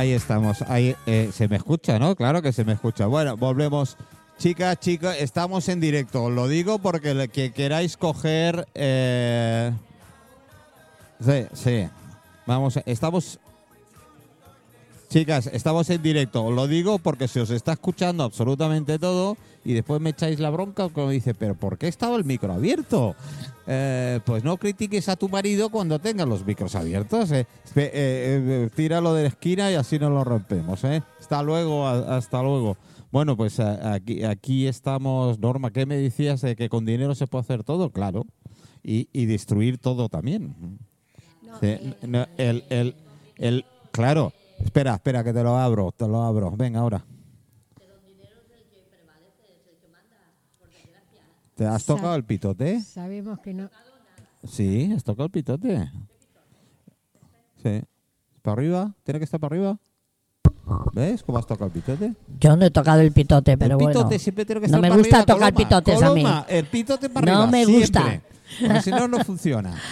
ahí estamos. Ahí eh, se me escucha, ¿no? Claro que se me escucha. Bueno, volvemos. Chicas, chicos, estamos en directo. Lo digo porque le- que queráis coger. eh, Sí, sí. Vamos, estamos. Chicas, estamos en directo. Lo digo porque se os está escuchando absolutamente todo y después me echáis la bronca como dice, pero ¿por qué estaba el micro abierto? Eh, pues no critiques a tu marido cuando tengas los micros abiertos. eh. Eh, eh, tíralo de la esquina y así no lo rompemos. eh. Hasta luego, hasta luego. Bueno, pues aquí, aquí estamos. Norma, ¿qué me decías de que con dinero se puede hacer todo? Claro. Y, y destruir todo también. Sí, no, el, el, el, claro. Espera, espera, que te lo abro, te lo abro. Venga, ahora. ¿Te has Sa- tocado el pitote? Sabemos que no. Sí, has tocado el pitote. Sí. ¿Para arriba? ¿Tiene que estar para arriba? ¿Ves cómo has tocado el pitote? Yo no he tocado el pitote, pero el pitote bueno. siempre tiene que no estar me para gusta arriba, tocar Coloma, pitotes a mí. Coloma, El pitote para No arriba. me siempre. gusta. Porque si no, no funciona.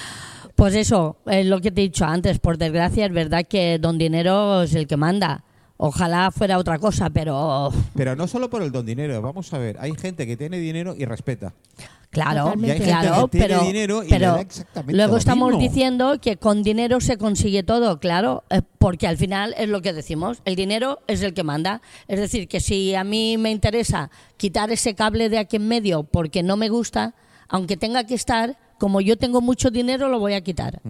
Pues eso, es lo que te he dicho antes. Por desgracia, es verdad que don dinero es el que manda. Ojalá fuera otra cosa, pero Pero no solo por el don dinero. Vamos a ver, hay gente que tiene dinero y respeta. claro. Y hay gente claro, que tiene pero, dinero y le pero da exactamente luego lo estamos mismo. diciendo que con dinero se consigue todo, claro, eh, porque al final es lo que decimos, el dinero es el que manda. Es decir, que si a mí me interesa quitar ese cable de aquí en medio porque no me gusta, aunque tenga que estar, como yo tengo mucho dinero, lo voy a quitar.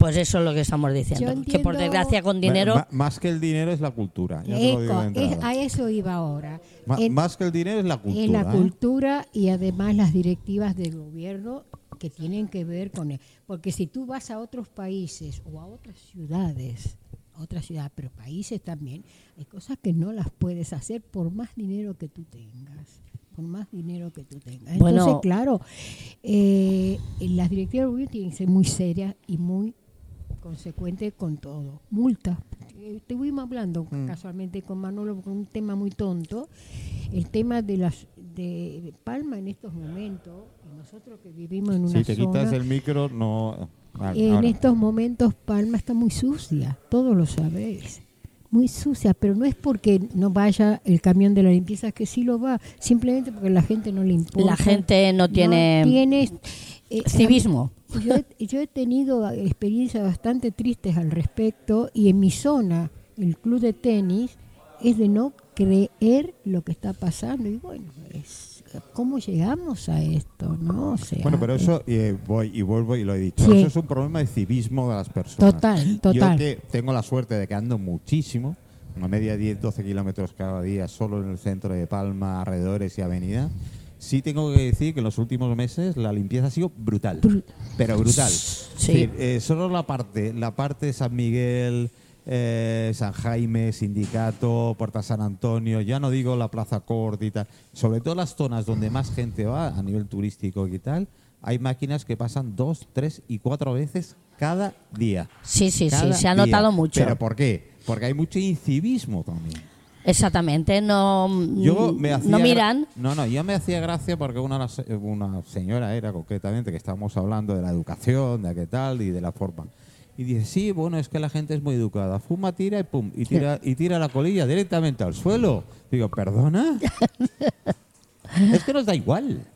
Pues eso es lo que estamos diciendo. Que por desgracia con dinero... Más que el dinero es la cultura. ya te lo digo Eco, de es- entrada. a eso iba ahora. En- más que el dinero es la cultura. Es la ¿eh? cultura y además las directivas del gobierno que tienen que ver con él. Porque si tú vas a otros países o a otras ciudades, otras ciudades, pero países también, hay cosas que no las puedes hacer por más dinero que tú tengas. Por más dinero que tú tengas. Entonces, Bueno. claro, eh, las directivas del gobierno tienen que ser muy serias y muy consecuentes con todo. Multa. Eh, Estuvimos hablando Mm. casualmente con Manolo con un tema muy tonto el tema de las de Palma en estos momentos nosotros que vivimos en una Si te zona quitas el micro, no. Vale, en ahora. estos momentos Palma está muy sucia todos lo sabéis muy sucia pero no es porque no vaya el camión de la limpieza que sí lo va simplemente porque la gente no le importa La gente no tiene tiene eh, civismo. yo he, yo he tenido experiencias bastante tristes al respecto y en mi zona, el club de tenis, es de no creer lo que está pasando. Y bueno, es, ¿cómo llegamos a esto? no o sea, Bueno, pero eh, eso, y voy y vuelvo y lo he dicho, Sí. eso es un problema de civismo de las personas. Total, total. Yo que tengo la suerte de que ando muchísimo, una media 10, 12 kilómetros cada día solo en el centro de Palma, alrededores y avenida, sí tengo que decir que en los últimos meses la limpieza ha sido brutal. Bru- pero brutal. Sí. Eh, solo la parte, la parte de San Miguel, eh, San Jaime, Sindicato, Puerta San Antonio, ya no digo la Plaza Cort y tal, sobre todo las zonas donde más gente va a nivel turístico y tal, hay máquinas que pasan dos, tres y cuatro veces cada día. Sí, sí, sí, se ha día. notado mucho. ¿Pero por qué? Porque hay mucho incivismo también. Exactamente, no, Yo me hacía no miran. No, no, yo me hacía gracia porque una, una señora era concretamente que estábamos hablando de la educación, de qué tal y de la forma. Y dice, sí, bueno, es que la gente es muy educada. Fuma, tira y pum, y tira, y tira la colilla directamente al suelo. Digo, ¿perdona? es que nos da igual.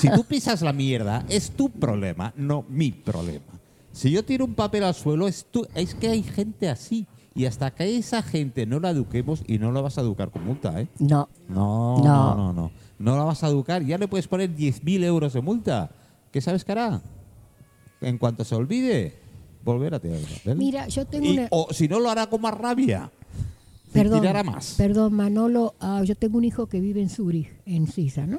Si tú pisas la mierda, es tu problema, no mi problema. Si yo tiro un papel al suelo, es, tu, es que hay gente así. Y hasta que esa gente no la eduquemos, y no la vas a educar con multa, ¿eh? No, No, No. no, no, no. No la vas a educar. Ya le puedes poner 10.000 euros de multa. ¿Qué sabes que hará? En cuanto se olvide, volver a tirar el papel. Mira, yo tengo Y- una... O si no, lo hará con más rabia. Perdón, tirará más. perdón, Manolo, ah, yo tengo un hijo que vive en Zurich, en Suiza, ¿no?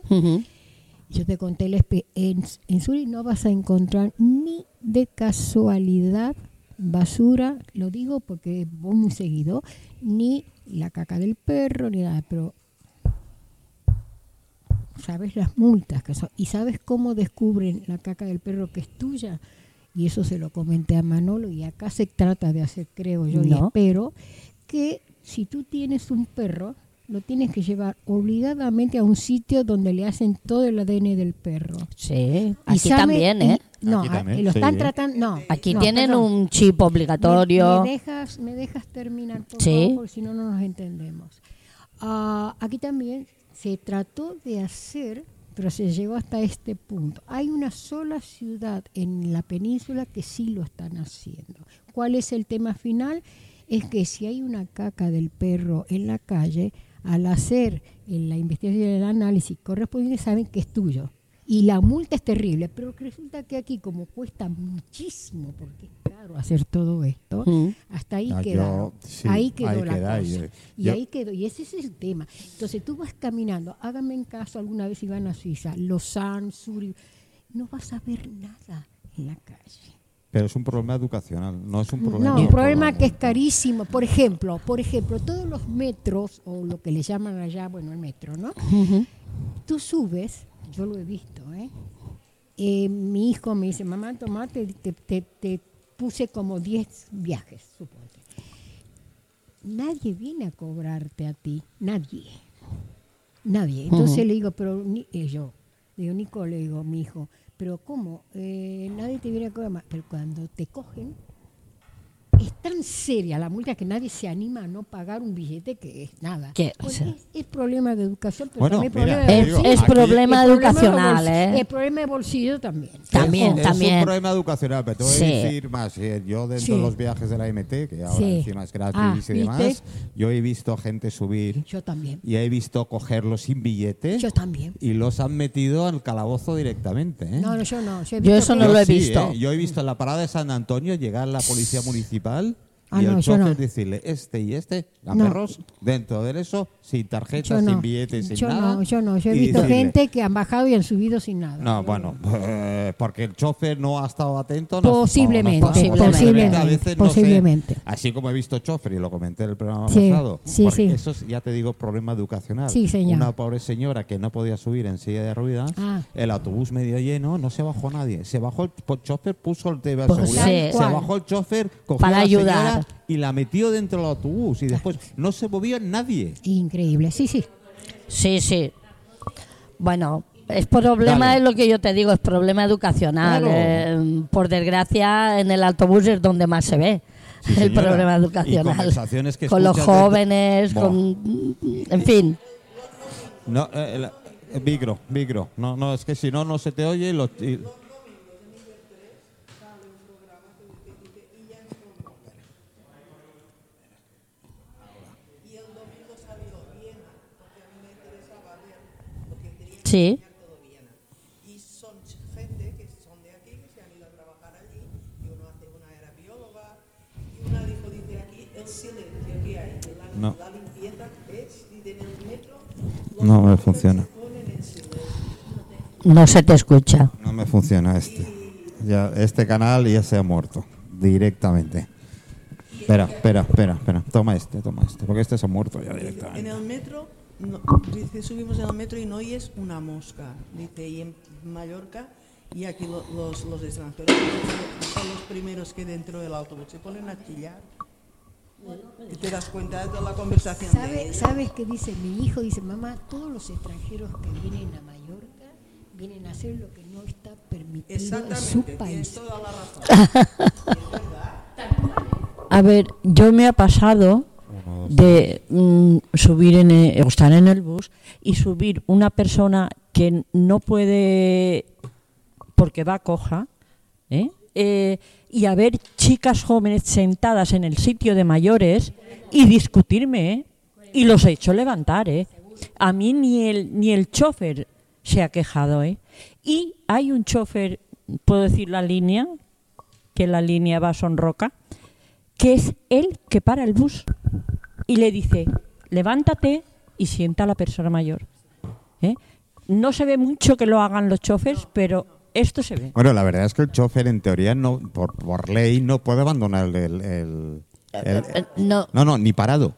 Yo te conté, espe- en, en Zurich no vas a encontrar ni de casualidad basura, lo digo porque voy muy seguido, ni la caca del perro, ni nada, pero sabes las multas que son, y sabes cómo descubren la caca del perro que es tuya, y eso se lo comenté a Manolo, y acá se trata de hacer, creo yo, y espero, que si tú tienes un perro, lo tienes que llevar obligadamente a un sitio donde le hacen todo el ADN del perro. sí, Y aquí sabe- también, ¿eh? no, Aquí a- lo están sí. tratando, no. Aquí no, tienen perdón. un chip obligatorio. ¿Me, me dejas, ¿Me dejas terminar, por Sí. favor? Porque si no, no nos entendemos. Ah, aquí también se trató de hacer, pero se llegó hasta este punto. Hay una sola ciudad en la península que sí lo están haciendo. ¿Cuál es el tema final? Es que si hay una caca del perro en la calle, al hacer la investigación y el análisis correspondiente, saben que es tuyo. Y la multa es terrible, pero resulta que aquí, como cuesta muchísimo, porque es caro hacer todo esto, Mm. hasta ahí Ah, yo- quedaron. sí, ahí quedó ahí la queda, cosa. y- Y yo- ahí quedó. Y ese es el tema. Entonces tú vas caminando, háganme en caso alguna vez si van a Suiza, Lausanne, Zurich, no vas a ver nada en la calle. Pero es un problema educacional, no es un problema. No, un problema que es carísimo. Por ejemplo, por ejemplo, todos los metros, o lo que le llaman allá, bueno, el metro, ¿no? Tú subes, yo lo he visto, ¿eh? Eh, mi hijo me dice, mamá, toma, te, te- te- te puse como 10 viajes, suponte. Nadie viene a cobrarte a ti, nadie. Nadie. Entonces le digo, pero ni, eh, yo, le digo, Nico, le digo, mi hijo, pero ¿cómo? Eh, nadie te viene a cobrar más. Pero cuando te cogen, tan seria la multa que nadie se anima a no pagar un billete que es nada. Que, o Pues sea- es, es problema de educación, pero Bueno, también mira, problema Es, digo, bolsillo. es aquí- problema educacional, ¿eh? El problema de bolsillo también. También, es, también. Es un problema educacional, pero te voy Sí. a decir más. eh, Yo dentro Sí. de los viajes de la MT, que ahora Sí. encima es gratis Ah, y ¿viste? demás, yo he visto gente subir Yo también. y he visto cogerlos sin billete Yo también. y los han metido al calabozo directamente. ¿eh? No, no, yo no. Yo, Yo eso no lo he sí, visto. ¿eh? Yo he visto en la parada de San Antonio llegar la policía municipal Ah, y no, el chofer no. decirle este y este, a No. perros, dentro de eso, sin tarjeta, Yo no. sin billete, sin yo nada. no, yo no. Yo he visto decirle, gente que han bajado y han subido sin nada. No, bueno, eh, porque el chofer no ha estado atento. no- Posiblemente, no, no ha estado- posiblemente, a veces no sé, posiblemente. así como he visto chofer y lo comenté en el programa Sí, pasado. sí, porque sí. Eso es, ya te digo, problema educacional. Sí, señor. Una pobre señora que no podía subir en silla de ruedas, Ah. el autobús medio lleno, no se bajó nadie. Se bajó el chofer, puso el TV de Pues seguridad, sí. se bajó el chofer, cogió Para a la ayudar. señora y la metió dentro del autobús y después no se movió nadie. Increíble. Sí, sí. Sí, sí. Bueno, es problema, Dale. es lo que yo te digo, es problema educacional. Claro. Eh, por desgracia, en el autobús es donde más se ve Sí, el problema educacional. que con los jóvenes, con. En fin. No, eh, el- eh, micro, micro. No, no, es que si no, no se te oye y lo- y- Sí. y son gente que son de aquí, que se han ido a trabajar allí, y uno hace una era bióloga, y una dijo, dice aquí, el silencio que hay, de la, No. la limpieza es, dice, en el metro, No me funciona. en. No se te escucha. No me funciona este. Ya, este canal ya se ha muerto directamente. Espera, espera, espera, espera. Toma este, toma este, porque este se ha muerto ya En directamente. el metro, no, dice, subimos en el metro y no oyes una mosca, dice, y en Mallorca, y aquí lo- los, los extranjeros son los primeros que dentro del autobús se ponen a chillar. Y te das cuenta de toda la conversación de ¿Sabe- ellos. ¿Sabes qué dice mi hijo? Dice, mamá, todos los extranjeros que vienen a Mallorca vienen a hacer lo que no está permitido en su Exactamente, tienes país. toda la razón. A ver, yo me ha pasado de mm, subir en el, o estar en el bus y subir una persona que no puede porque va coja, ¿eh? Eh, y a ver chicas jóvenes sentadas en el sitio de mayores y discutirme, ¿eh? y los he hecho levantar, ¿eh? A mí ni el ni el chofer se ha quejado, ¿eh? Y hay un chofer, puedo decir la línea, que la línea va a Sonroca, que es él que para el bus y le dice, levántate y sienta a la persona mayor. ¿eh? No se ve mucho que lo hagan los chofers, pero esto se ve. Bueno, la verdad es que el chofer en teoría no, por, por ley no puede abandonar el, el- el- el- Eh, No, no, no, ni parado.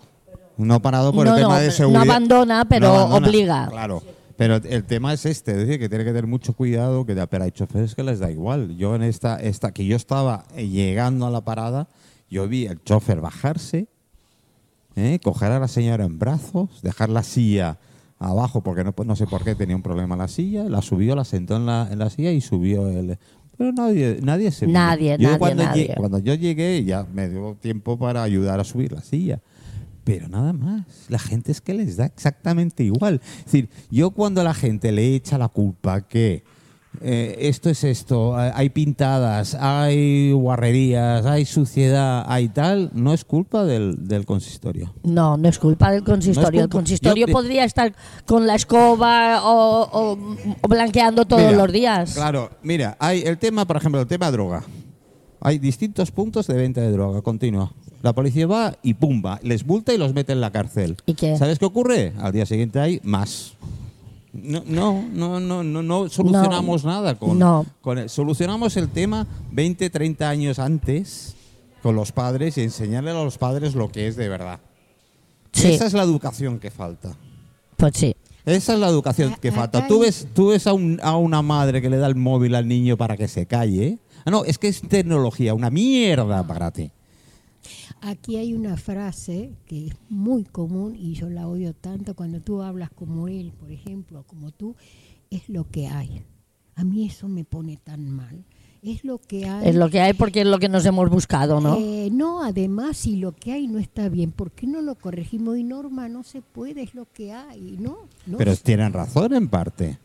No parado por No, el tema no, de no seguridad. abandona, pero obliga. Claro. Pero el tema es este, es decir, que tiene que tener mucho cuidado, que pero hay choferes que les da igual. Yo en esta, esta, que yo estaba eh, llegando a la parada, yo vi el chofer bajarse, ¿eh? coger a la señora en brazos, dejar la silla abajo, porque no, no sé por qué tenía un problema la silla, la subió, la sentó en la, en la silla y subió el, Pero nadie, nadie se. Nadie, yo nadie, cuando, nadie. cuando yo llegué ya me dio tiempo para ayudar a subir la silla. Pero nada más. La gente es que les da exactamente igual. Es decir, yo cuando a la gente le echa la culpa que eh, esto es esto, hay pintadas, hay guarrerías, hay suciedad, hay tal, no es culpa del, del consistorio. No, no es culpa del consistorio. el culpa. consistorio Yo- podría estar con la escoba o, o- o blanqueando todos Mira, los días. Claro, mira, hay el tema, por ejemplo, el tema droga. Hay distintos puntos de venta de droga continua. La policía va y pumba, les multa y los mete en la cárcel. ¿Y qué? ¿Sabes qué ocurre? Al día siguiente hay más. No, no, no, no, no, no solucionamos nada con, No. con el- solucionamos el tema 20, 30 años antes con los padres y enseñarle a los padres lo que es de verdad. Sí, Esa es la educación que falta. pues sí. Esa es la educación A- que acá falta. Tú hay- ves, tú ves a, un- a una madre que le da el móvil al niño para que se calle. Ah, no, es que es tecnología, una mierda para ti. Aquí hay una frase que es muy común y yo la odio tanto cuando tú hablas como él, por ejemplo, como tú, es lo que hay. A mí eso me pone tan mal. Es lo que hay. Es lo que hay porque es lo que nos hemos buscado, ¿no? Eh, no, además, si lo que hay no está bien, ¿por qué no lo corregimos? Y Norma, no se puede, es lo que hay, ¿no? no Pero tienen razón en parte.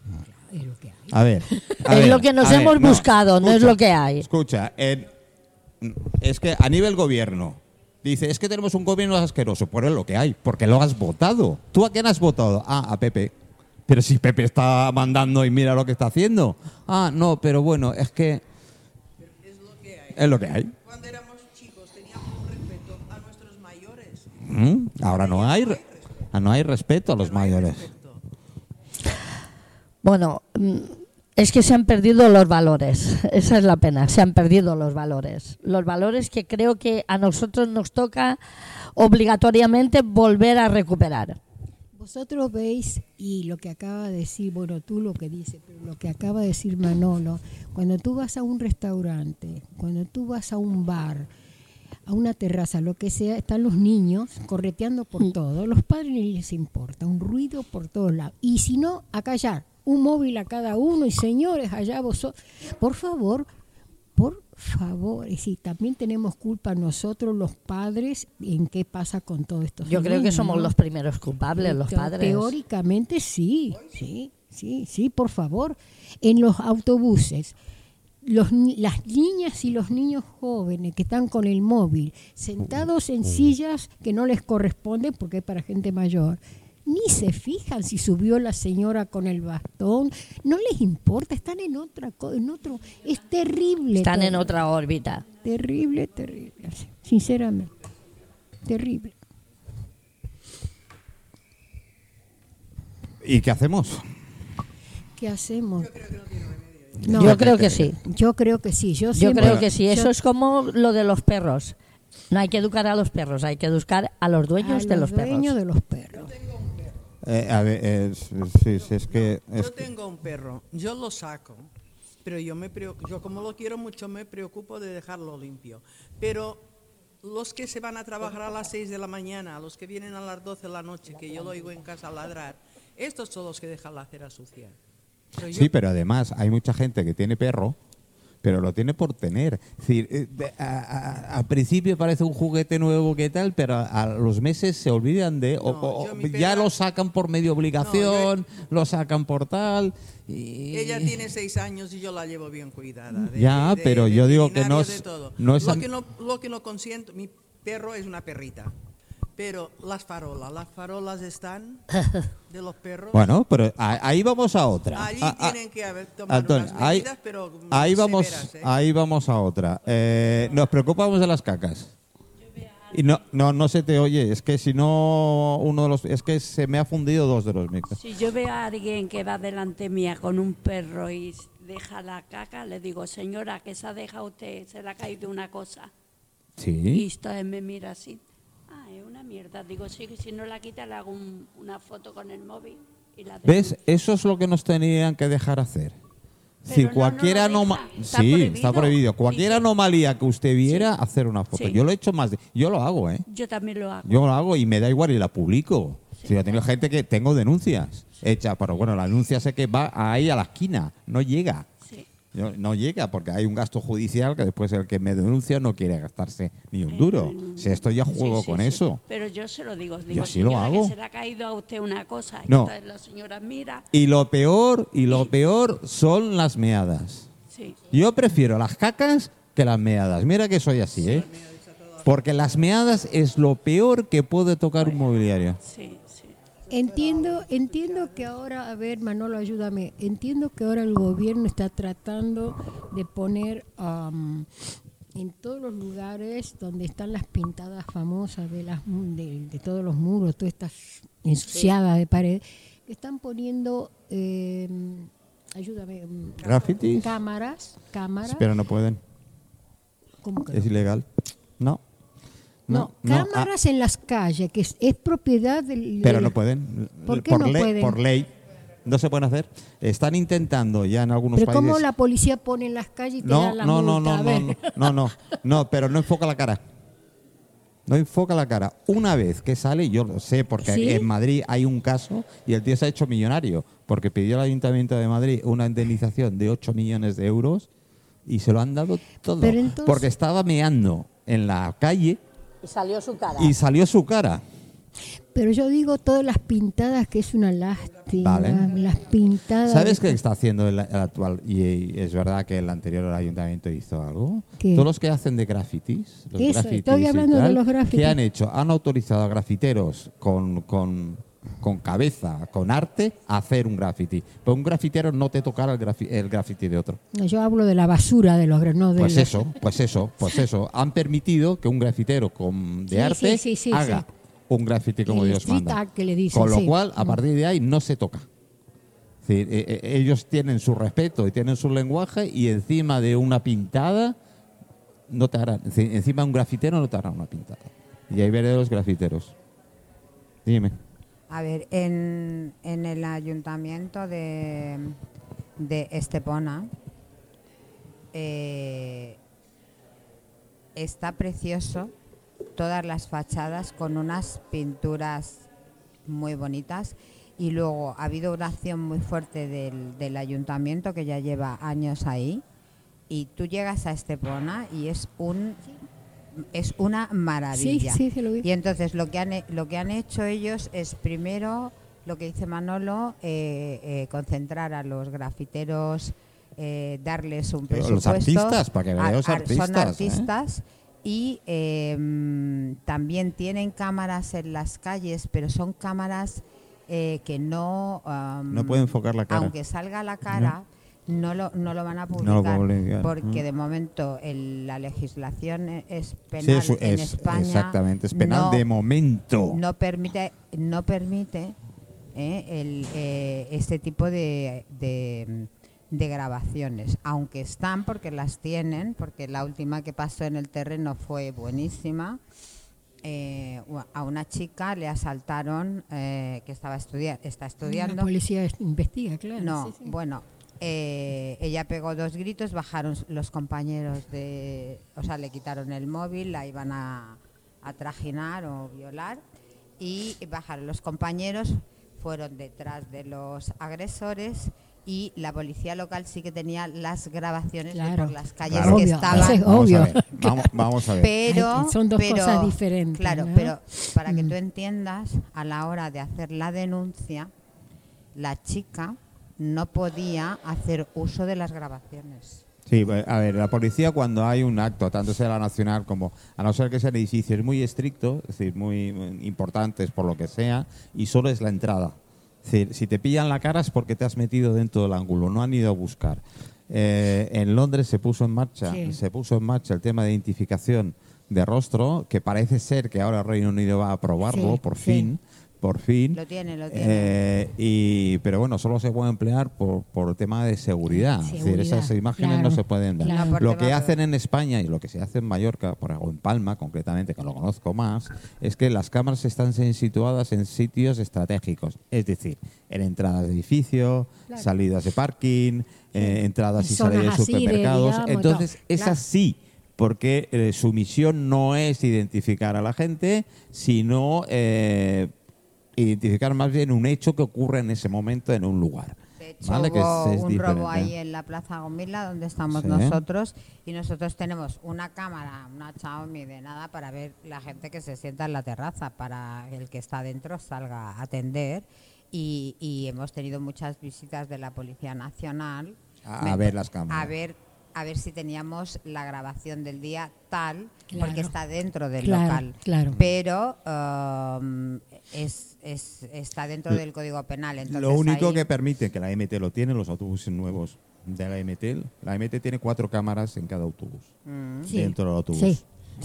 es lo que hay. A ver. a Es ver, lo que nos ver, hemos buscado, no es lo que hay. Escucha, es que a nivel gobierno, dice, es que tenemos un gobierno asqueroso. Pues es lo que hay, porque lo has votado. ¿Tú a quién has votado? Ah, a Pepe. Pero si Pepe está mandando y mira lo que está haciendo. Ah, no, pero bueno, es que es lo que hay. Cuando éramos chicos teníamos un respeto a nuestros mayores. Mm, Ahora no hay, no hay respeto a los mayores. Bueno, mm, es que se han perdido los valores. Esa es la pena, se han perdido los valores. Los valores que creo que a nosotros nos toca obligatoriamente volver a recuperar. Vosotros veis, y lo que acaba de decir, bueno, tú lo que dices, pero lo que acaba de decir Manolo, cuando tú vas a un restaurante, cuando tú vas a un bar, a una terraza, lo que sea, están los niños correteando por todo, los padres ni les importa, un ruido por todos lados. Y si no, a callar, un móvil a cada uno, y señores, allá vosotros, por favor, por favor, y si también tenemos culpa nosotros los padres en qué pasa con todo esto. Yo creo que somos los primeros culpables, los padres. Teóricamente sí, sí, sí, sí, por favor. En los autobuses, los, las niñas y los niños jóvenes que están con el móvil, sentados en sillas que no les corresponden porque es para gente mayor, ni se fijan si subió la señora con el bastón, no les importa, están en otra en otro, es terrible. Están en otra órbita. Terrible, terrible, sinceramente, terrible. ¿Y qué hacemos? ¿Qué hacemos? Yo creo que sí. Yo creo que sí. Yo, Yo siempre- creo que sí. yo- Eso es como lo de los perros. No hay que educar a los perros, hay que educar a los dueños a de los los perros. dueños de los perros. Eh, a ver, sí, sí, es que... es Yo tengo un perro, yo lo saco, pero yo, me yo como lo quiero mucho me preocupo de dejarlo limpio. Pero los que se van a trabajar a las 6 de la mañana, los que vienen a las 12 de la noche, que yo lo oigo en casa ladrar, estos son los que dejan la acera sucia. Pero yo- Sí, pero además hay mucha gente que tiene perro, pero lo tiene por tener. Es decir, eh, a- principio parece un juguete nuevo que tal, pero a, a los meses se olvidan de... o- No, o- yo mi ya lo sacan por medio obligación, lo sacan por tal... Y, Ella tiene seis años y yo la llevo bien cuidada. de- Ya, de- pero de yo digo que no es- no es lo, que no, lo que no consiento, mi perro es una perrita, pero las farolas, las farolas están de los perros. Bueno, pero ahí vamos a otra. Allí Ah, ah, tienen que haber tomado Antonio, unas ahí, medidas, pero mm, ahí vamos, severas, ¿eh? ahí vamos a otra. Eh, nos preocupamos de las cacas. Y no, no, no se te oye. Es que si no uno de los, es que se me ha fundido dos de los micros. Si yo veo a alguien que va delante mía con un perro y deja la caca, le digo, señora, ¿qué se ha dejado usted? Se le ha caído una cosa. Y Sí. usted me mira así. Mierda. Digo, sí, si no la quita, le hago un- una foto con el móvil y la ¿Ves? Eso es lo que nos tenían que dejar hacer. Pero no, cualquier no lo anoma- deja. Está sí, prohibido. está prohibido. Cualquier Sí, sí. anomalía que usted viera, hacer una foto. Sí. Yo lo he hecho más de, yo lo hago, ¿eh? Yo también lo hago. Yo lo hago y me da igual y la publico. Si yo tengo gente que tengo denuncias hechas, pero bueno, la denuncia sé que va ahí a la esquina, no llega. Yo- no llega porque hay un gasto judicial que después el que me denuncia no quiere gastarse ni un duro. Si esto ya juego Sí, sí, con sí. eso. Pero yo se lo digo. digo sí lo hago. Que se le ha caído a usted una cosa. Y No. entonces la señora mira. Y lo peor, y lo peor son las meadas. Yo prefiero las cacas que las meadas. Mira que soy así, ¿eh? Porque las meadas es lo peor que puede tocar un mobiliario. Sí. Entiendo, entiendo que ahora, a ver, Manolo, ayúdame. Entiendo que ahora el gobierno está tratando de poner am, en todos los lugares donde están las pintadas famosas de las mu- de, de todos los muros, todas estas ensuciadas de pared, que están poniendo, eh, ayúdame, mm, ¿Grafitis? cámaras, cámaras. Pero no pueden. ¿cómo que no? Es ilegal. No. No, no, ah, cámaras en las calles, que es, es propiedad del... pero no pueden. ¿Por qué no ley, pueden? Por ley. No se pueden hacer. Están intentando ya en algunos Pero países. cómo la policía pone en las calles y te no, da la no, no, multa? no, no, no, no, no, no, pero no enfoca la cara. No enfoca la cara. Una vez que sale, yo lo sé, porque ¿Sí? en Madrid hay un caso y el tío se ha hecho millonario, porque pidió al Ayuntamiento de Madrid una indemnización de 8 millones de euros y se lo han dado todo. Pero entonces- Porque estaba meando en la calle Y salió su cara. y salió su cara. Pero yo digo todas las pintadas que es una lástima. Vale. Las pintadas. ¿Sabes qué está haciendo el, el actual? Y, y es verdad que el anterior ayuntamiento hizo algo. ¿Qué? Todos los que hacen de grafitis. Los Eso, grafitis estoy hablando de los grafitis. ¿Qué han hecho? Han autorizado a grafiteros con, con, con cabeza, con arte, hacer un graffiti. Pero un grafitero no te tocará el, grafi- el graffiti de otro. Yo hablo de la basura de los no de Pues los- eso, pues eso, pues eso. Han permitido que un grafitero con, de Sí, arte sí, sí, sí, haga un graffiti como El Dios manda. art que le dicen, Con lo cual, a Mm. partir de ahí no se toca. Es decir, eh, eh, ellos tienen su respeto y tienen su lenguaje y encima de una pintada no te harán, encima de un grafitero no te harán una pintada. Y ahí veré los grafiteros. Dime. A ver, en, en el ayuntamiento de, de Estepona eh, está precioso todas las fachadas con unas pinturas muy bonitas. Y luego ha habido una acción muy fuerte del, del ayuntamiento que ya lleva años ahí. Y tú llegas a Estepona y es un es una Sí, maravilla. sí, sí, lo vi. Y entonces lo que han, lo que han hecho ellos es primero, lo que dice Manolo, eh, eh, concentrar a los grafiteros, eh, darles un Pero presupuesto. los artistas, para que vean los artistas, Son ¿eh? artistas y eh, mm, también tienen cámaras en las calles, pero son cámaras eh, que no... No puede enfocar la cara. Aunque salga la cara... No lo, no lo van a No lo publicar porque mm. de momento el- la legislación e- es Sí, penal es, en es- España. exactamente, es penal no- de momento. no permite no permite eh, el, eh, este tipo de, de, de grabaciones aunque están porque las tienen porque la última que pasó en el terreno fue buenísima Eh, a una chica le asaltaron eh, que estaba estudia está La estudiando policía es- investiga, claro. no, sí, sí. bueno, eh, ella pegó dos gritos, bajaron los compañeros de, o sea, le quitaron el móvil, la iban a, a trajinar o violar y bajaron los compañeros, fueron detrás de los agresores y la policía local sí que tenía las grabaciones de por las calles Claro. que Obvio, estaban es Vamos obvio. a ver, vamos, vamos a ver. pero Ay, son dos pero- cosas diferentes, Claro, ¿no? pero para que Mm. tú entiendas, a la hora de hacer la denuncia, la chica no podía hacer uso de las grabaciones. Sí, pues, a ver, la policía cuando hay un acto, tanto sea la nacional como, a no ser que sean edificios muy estrictos, es decir, muy, muy importantes por lo que sea, y solo es la entrada. Es decir, si te pillan la cara es porque te has metido dentro del ángulo, no han ido a buscar. Eh, en Londres se puso en marcha, Sí. se puso en marcha el tema de identificación de rostro, que parece ser que ahora el Reino Unido va a aprobarlo, Sí, por sí. Por fin. Lo tiene, lo tiene. Eh, y, pero bueno, solo se puede emplear por, por tema de seguridad. Es decir, esas imágenes claro, no se pueden dar. claro. No, Lo que hacen en España y lo que se hace en Mallorca, por, o en Palma concretamente, que lo conozco más, es que las cámaras están situadas en sitios estratégicos. Es decir, en entradas de edificio, Claro. salidas de parking, eh, entradas y salidas de supermercados. digamos, Entonces, todo. es Claro. así. Porque eh, su misión no es identificar a la gente, sino eh, identificar más bien un hecho que ocurre en ese momento en un lugar. De hecho, ¿vale? Que hubo es- es un robo ahí en la Plaza Gomila, donde estamos Sí. nosotros, y nosotros tenemos una cámara, una Xiaomi de nada, para ver la gente que se sienta en la terraza, para el que está dentro salga a atender. Y, y hemos tenido muchas visitas de la Policía Nacional. A- a ver las cámaras. A ver, a ver si teníamos la grabación del día tal, Claro. porque está dentro del Claro, local. claro. Pero um, es, es- está dentro del Código Penal. Entonces Lo único ahí- que permite que la MT lo tiene, los autobuses nuevos de la MT, la MT tiene cuatro cámaras en cada autobús, Mm. Sí. dentro del autobús. Sí,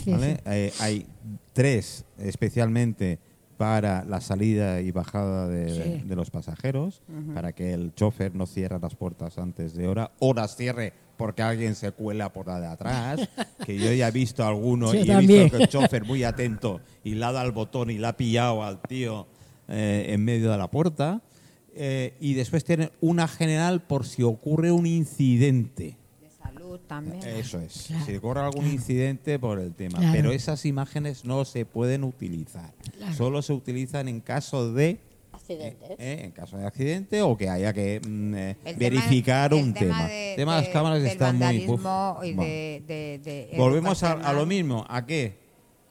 sí, ¿vale? sí. Eh, hay tres especialmente para la salida y bajada de, Sí. de los pasajeros, para que el chofer no cierre las puertas antes de hora o las cierre porque alguien se cuela por la de atrás, que yo ya he visto a alguno y he también. visto que el chofer muy atento y le ha dado al botón y le ha pillado al tío eh, en medio de la puerta. Eh, y después tienen una general por si ocurre un incidente. de salud también. Eso es. Claro, si ocurre algún incidente por el tema. Claro. Pero esas imágenes no se pueden utilizar. Claro. Solo se utilizan en caso de Accidentes. eh, en caso de accidente o que haya que mm, eh, tema- verificar el un tema. de- el tema de las cámaras del está muy. uf, y de, de Volvemos a, a lo mismo. ¿A qué?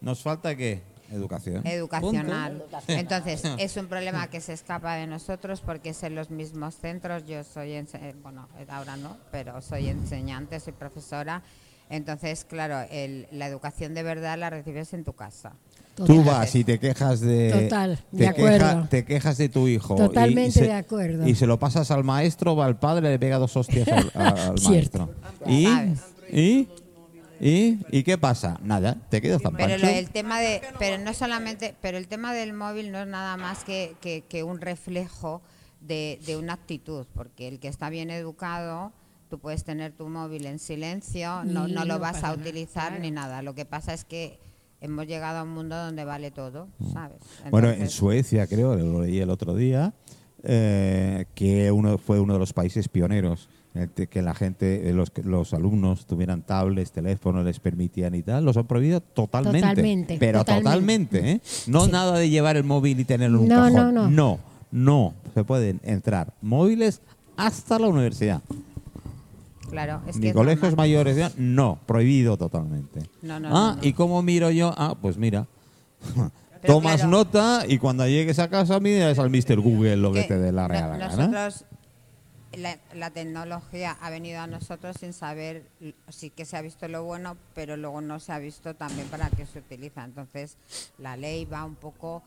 ¿Nos falta qué? Educación. Educacional. Punto. Entonces, es un problema que se escapa de nosotros porque es en los mismos centros. Yo soy, ense- eh, bueno, ahora no, pero soy enseñante, soy profesora. Entonces, claro, el- la educación de verdad la recibes en tu casa. Tú Total. vas y te quejas de. Total, te de acuerdo. te quejas de tu hijo. Totalmente y se- de acuerdo. Y se lo pasas al maestro, va al padre, le pega dos hostias al, al maestro. ¿Y? ¿Y? ¿Y? ¿Y qué pasa? Nada, te quedas tan Pero lo- el tema de, pero no solamente, pero el tema del móvil no es nada más que, que- que un reflejo de, de una actitud, porque el que está bien educado, tú puedes tener tu móvil en silencio, no, Y no lo no vas pasa a nada, utilizar ni nada. Lo que pasa es que hemos llegado a un mundo donde vale todo, ¿sabes? Bueno, en Entonces- Suecia, creo, lo leí el otro día, eh, que uno fue uno de los países pioneros que- que la gente, eh, los, los alumnos tuvieran tablets, teléfonos, les permitían y tal, los han prohibido totalmente. Totalmente, pero totalmente. totalmente, ¿eh? No Sí. nada de llevar el móvil y tenerlo en un No, cajón. no, no. no, no. se pueden entrar móviles hasta la universidad. Claro, es que Ni es colegios normal. mayores, ya, no, prohibido totalmente. No, no, ah, no, no. ¿y cómo miro yo? Ah, pues mira. Pero Tomas claro. nota y cuando llegues a casa miras al Mr. Google lo que, que te dé la no- real gana. Nosotros, la, la tecnología ha venido a nosotros sin saber, sí que se ha visto lo bueno, pero luego no se ha visto también para qué se utiliza. Entonces, la ley va un poco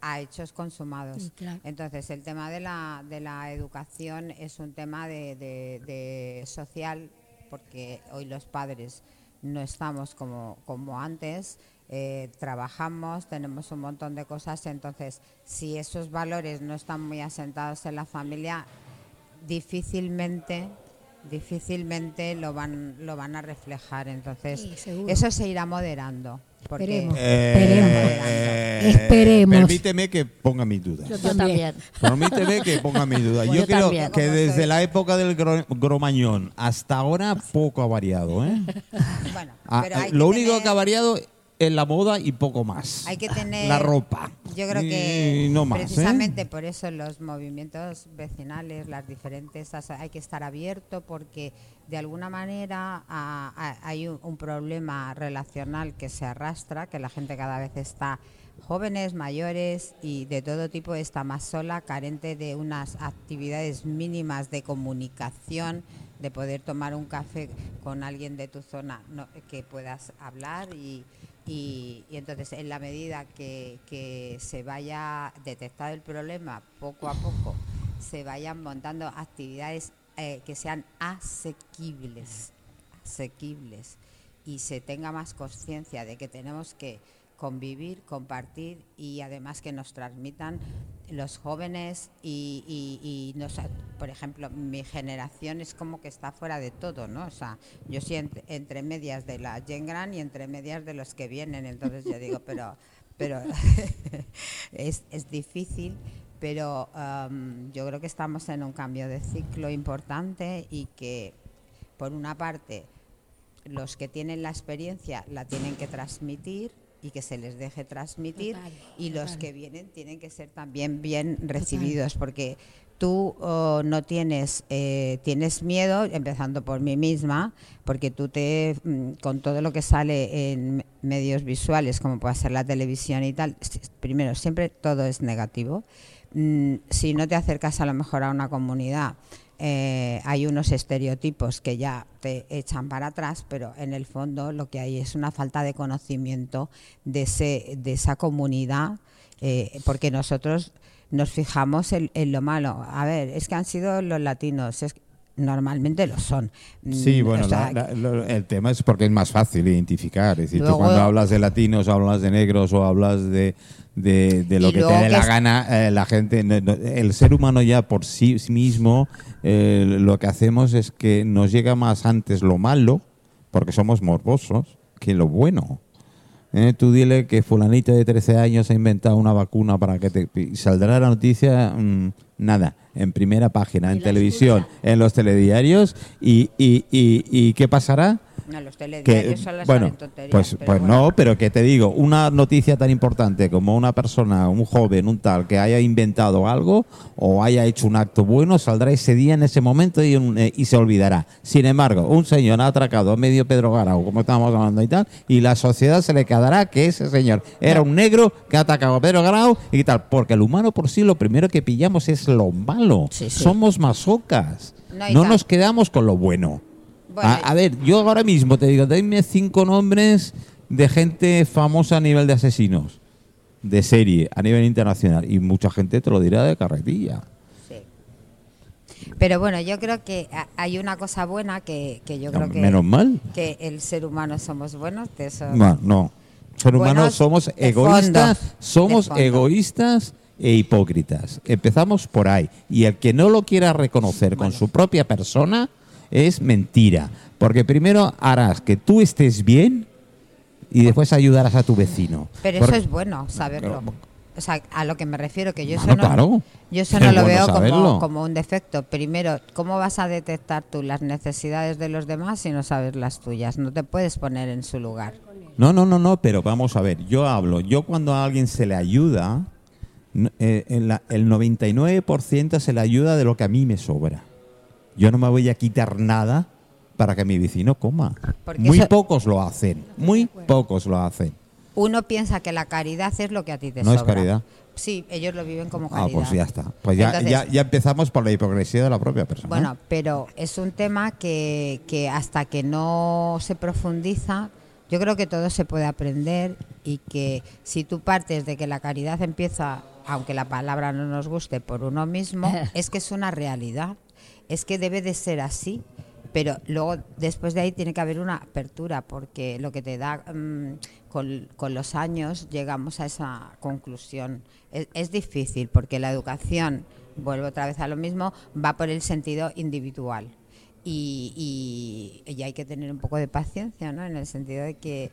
a hechos consumados. Claro. Entonces, el tema de la, de la educación es un tema de, de- de social, porque hoy los padres no estamos como, como antes, eh, trabajamos, tenemos un montón de cosas, entonces si esos valores no están muy asentados en la familia, difícilmente difícilmente lo van lo van a reflejar entonces Sí, eso se irá moderando porque Esperemos. Eh, Esperemos. Permíteme que ponga mis dudas. Yo también. Permíteme que ponga mis dudas. Pues Yo yo creo también. que ¿Cómo desde la época del gro- gromañón hasta ahora poco ha variado. ¿eh? bueno Ah, pero hay lo que único tener- que ha variado es la moda y poco más. Hay que tener La ropa. Yo creo que Y no más, ¿eh? precisamente por eso los movimientos vecinales, las diferentes, hay que estar abierto porque de alguna manera hay un, un problema relacional que se arrastra, que la gente cada vez está jóvenes, mayores y de todo tipo está más sola, carente de unas actividades mínimas de comunicación, de poder tomar un café con alguien de tu zona no, que puedas hablar y, y, entonces en la medida que, que se vaya detectado el problema poco a poco, se vayan montando actividades eh, que sean asequibles, asequibles y se tenga más conciencia de que tenemos que convivir, compartir y además que nos transmitan los jóvenes y, y- nos- por ejemplo, mi generación es como que está fuera de todo, ¿no? O sea, yo soy entre, medias de la Gen Gran y entre medias de los que vienen, entonces yo digo, pero, pero es, es difícil, pero am, yo creo que estamos en un cambio de ciclo importante y que, por una parte, los que tienen la experiencia la tienen que transmitir y que se les deje transmitir. Total, y los que vienen tienen que ser también bien recibidos porque tú oh, no tienes eh, tienes miedo empezando por mí misma porque tú te mm, con todo lo que sale en me- medios visuales como puede ser la televisión y tal primero siempre todo es negativo. Mm, si no te acercas a lo mejor a una comunidad eh, hay unos estereotipos que ya te echan para atrás, pero en el fondo lo que hay es una falta de conocimiento de, ese, de esa comunidad, eh, porque nosotros nos fijamos en, en lo malo. A ver, es que han sido los latinos, es normalmente lo son. Sí, Mm, bueno, o sea, la- el tema es porque es más fácil identificar. Es decir, tú cuando hablas de latinos, hablas de negros o hablas de, de, de lo que te dé la gana, eh, la gente, no- no- el ser humano ya por sí mismo, eh, lo que hacemos es que nos llega más antes lo malo, porque somos morbosos, que lo bueno. Eh, tú dile que fulanito de 13 años ha inventado una vacuna para que te... saldrá la noticia, mm, nada, en primera página, en televisión, en los telediarios, y, y, y, y ¿qué pasará? No, los Que, telediarios bueno, tonterías, pues, pues bueno. no, pero que te digo, una noticia tan importante como una persona, un joven, un tal, que haya inventado algo o haya hecho un acto bueno, saldrá ese día en ese momento y, un- eh, y se olvidará. Sin embargo, un señor ha atracado a medio Pedro Garau, como estábamos hablando y tal, y la sociedad se le quedará que ese señor era un negro que ha atacado a Pedro Garau y tal, porque el humano por sí lo primero que pillamos es lo malo. Sí, sí. Somos masocas. No, no nos quedamos con lo bueno. Bueno, a, a ver, yo ahora mismo te digo, dime cinco nombres de gente famosa a nivel de asesinos, de serie, a nivel internacional. Y mucha gente te lo dirá de carretilla. Sí. Pero bueno, yo creo que ha- hay una cosa buena que, que yo creo que, Menos mal. que el ser humano somos buenos, de eso No, no. Ser humanos Buenos somos egoístas, fondo, somos egoístas e hipócritas. Empezamos por ahí. Y el que no lo quiera reconocer con su propia persona es mentira. Porque primero harás que tú estés bien y después ayudarás a tu vecino. Pero Porque- eso es bueno saberlo. O sea, a lo que me refiero, que yo eso no, claro. yo eso Es no lo bueno veo como, como un defecto. Primero, ¿cómo vas a detectar tú las necesidades de los demás si no sabes las tuyas? No te puedes poner en su lugar. No, no, no, no, pero vamos a ver, yo hablo, yo cuando a alguien se le ayuda, eh, en la- el 99% se le ayuda de lo que a mí me sobra. Yo no me voy a quitar nada para que mi vecino coma. Porque Muy eso- pocos lo hacen, muy pocos lo hacen. Uno piensa que la caridad es lo que a ti te No es sobra. caridad. Sí, ellos lo viven como Ah, caridad. pues ya está. Pues ya, Entonces, ya, ya empezamos por la hipocresía de la propia persona. Bueno, pero es un tema que, que hasta que no se profundiza, yo creo que todo se puede aprender y que si tú partes de que la caridad empieza, aunque la palabra no nos guste, por uno mismo, es que es una realidad, es que debe de ser así. Pero luego, después de ahí, tiene que haber una apertura, porque lo que te da mm, con, con los años, llegamos a esa conclusión. Es, difícil, porque la educación, vuelvo otra vez a lo mismo, va por el sentido individual. Y, y- y hay que tener un poco de paciencia, ¿no? En el sentido de que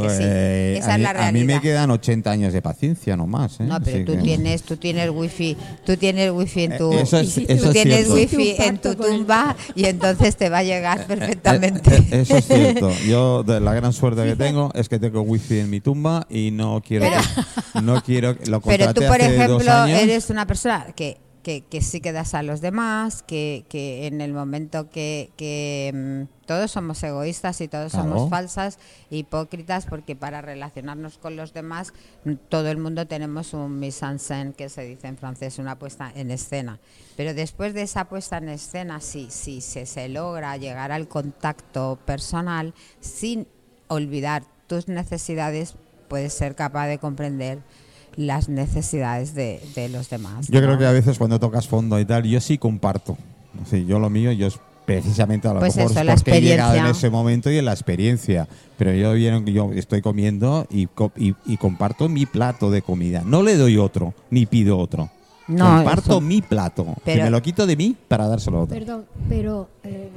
Pues, sí, esa a, es mí, a me quedan 80 años de paciencia nomás. ¿eh? No, pero Así tú que- tienes, tú tienes wifi, tú tienes wifi en tu, Eh, eso es- Hiciste eso tú es tienes wifi en tu tumba y entonces te va a llegar perfectamente. Eh, eh, Eso es cierto. Yo de la gran suerte que tengo es que tengo wifi en mi tumba y no quiero que- no quiero que- lo Pero tú, por ejemplo, eres una persona que, que, que sí que das a los demás, que, que en el momento que, que mm, todos somos egoístas y todos Claro. somos falsas, hipócritas, porque para relacionarnos con los demás, mm, todo el mundo tenemos un mise en scène, que se dice en francés, una puesta en escena. Pero después de esa puesta en escena, si, si se, se logra llegar al contacto personal sin olvidar tus necesidades, puedes ser capaz de comprender las necesidades de, de los demás. Yo ¿no? creo que a veces cuando tocas fondo y tal, yo sí comparto. Sí, yo lo mío, yo es precisamente a lo Pues mejor eso, es la porque he llegado en ese momento y en la experiencia. Pero yo, que yo estoy comiendo y, y, y comparto mi plato de comida. No le doy otro, ni pido otro. No, comparto eso- mi plato. que Pero- me lo quito de mí para dárselo a otro. Perdón, pero eh,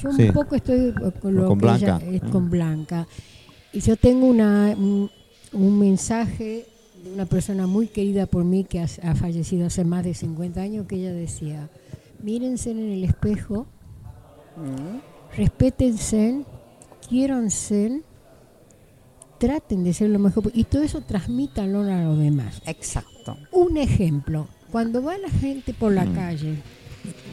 yo Sí. un poco estoy con lo Con que ella- Blanca. eh, Mm. con Blanca. Y yo tengo una, un, un mensaje de una persona muy querida por mí que ha, ha fallecido hace más de 50 años que ella decía, mírense en el espejo, Mm. respétense, quiéranse traten de ser lo mejor y todo eso transmítanlo a los demás. Exacto. Un ejemplo, cuando va la gente por la calle,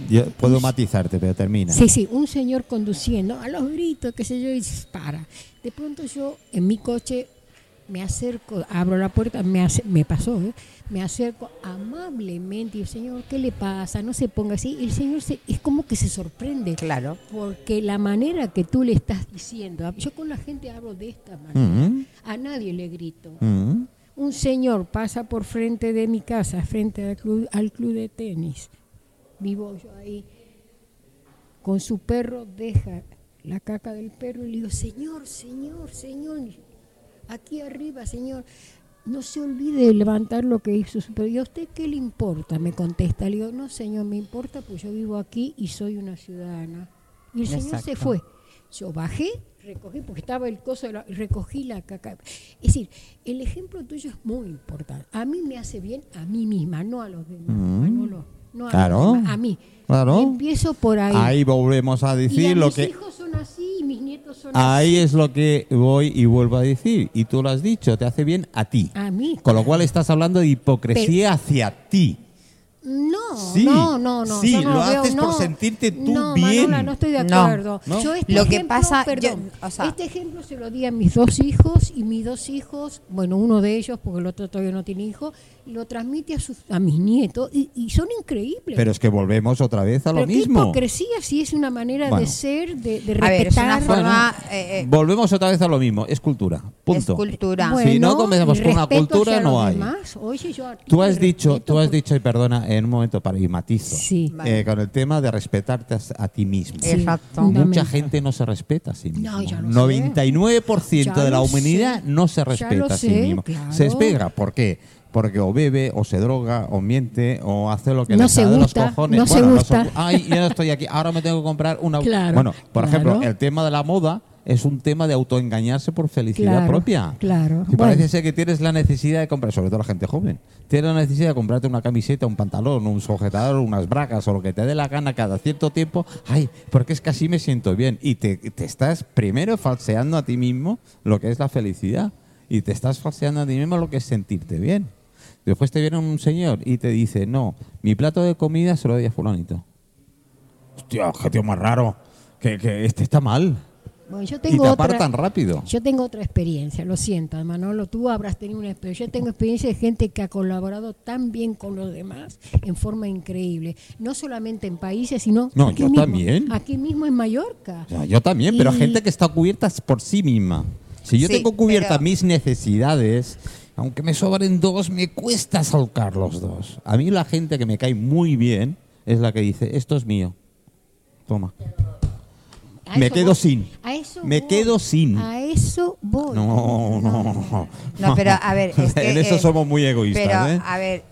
Yo puedo matizarte, pero termina. sí, sí, un señor conduciendo a los gritos, qué sé yo, y se para. De pronto yo en mi coche me acerco, abro la puerta, me, ace- me pasó, ¿eh? me acerco amablemente y el señor, ¿qué le pasa? No se ponga así. El señor se, es como que se sorprende. Claro. Porque la manera que tú le estás diciendo, yo con la gente hablo de esta manera, Mm, a nadie le grito. mm. Un señor pasa por frente de mi casa, frente al club, al club de tenis. Vivo yo ahí. Con su perro deja la caca del perro y le digo, señor, señor, señor, aquí arriba, señor, no se olvide de levantar lo que hizo su perro. ¿Y a usted qué le importa? Me contesta. Le digo, no, señor, me importa, pues yo vivo aquí y soy una ciudadana. Y el señor se fue. Yo bajé, recogí, porque estaba el coso, de la- y recogí la caca. Es decir, el ejemplo tuyo es muy importante. A mí me hace bien a mí misma, no a los demás. Manolo, no a, los Claro, demás, a mí. claro. Empiezo por ahí. Ahí volvemos a y decir a lo mis que... hijos son así y mis nietos son Ahí así. es lo que voy y vuelvo a decir. Y tú lo has dicho, te hace bien a ti. A mí. Con lo cual estás hablando de hipocresía hacia ti. No, Sí, no, no, no. sí, yo no lo veo, haces por no. sentirte tú no, bien. Manola, no estoy de No, acuerdo. ¿no? Yo este Lo que ejemplo, pasa, yo- perdón, o sea- este ejemplo se lo di a mis dos hijos y mis dos hijos, bueno, uno de ellos, porque el otro todavía no tiene hijo, lo transmite a, sus, a mis nietos y, y son increíbles. Pero es que volvemos otra vez a lo Pero qué mismo. hipocresía si es una manera Bueno. de ser, de, de A ver, es una respetar. forma... eh, eh, Volvemos otra vez a lo mismo. Es cultura. Punto. Es cultura. si no comenzamos con una cultura, no hay. Oye, yo Tú has dicho, tú has dicho, y perdona, en un momento para y matizo. Sí. Vale. Eh, con el tema de respetarte a, a ti mismo. Sí, Exacto. Mucha gente no se respeta a sí mismo. No, ya lo sé. 99% Ya de la lo humanidad sé. no se Ya respeta lo a sí sé, mismo. claro. Se espera, ¿por qué? Porque o bebe, o se droga, o miente, o hace lo que No le se sale de los gusta, cojones. no se Bueno, gusta. gu- Ay, yo no estoy aquí, ahora me tengo que comprar una. Claro, bueno, por claro. ejemplo, el tema de la moda es un tema de autoengañarse por felicidad Claro, propia. claro. Si Bueno. parece ser que tienes la necesidad de comprar, sobre todo la gente joven, tienes la necesidad de comprarte una camiseta, un pantalón, un sujetador, unas bragas o lo que te dé la gana cada cierto tiempo. Ay, porque es que así me siento bien. Y te, te estás primero falseando a ti mismo lo que es la felicidad. Y te estás falseando a ti mismo lo que es sentirte bien. Después te viene un señor y te dice, no, mi plato de comida se lo doy a fulanito. Hostia, qué tío más raro. Que, que este está mal. Bueno, yo Y tengo te otra, apartan rápido. Yo tengo otra experiencia, lo siento, Manolo, tú habrás tenido una experiencia. Yo tengo experiencia de gente que ha colaborado tan bien con los demás en forma increíble, no solamente en países, sino No, aquí yo mismo, también. aquí mismo en Mallorca. O sea, yo también, pero Y- gente que está cubierta por sí misma. Si yo Sí, tengo cubiertas pero- mis necesidades, aunque me sobren dos, me cuesta salcar los dos. A mí la gente que me cae muy bien es la que dice, esto es mío. Toma. Me quedo voy. sin. A eso Me voy. quedo sin. A eso voy. No, no, no. No, pero a ver, es que, en eso eh, somos muy egoístas, Pero, ¿eh? a ver,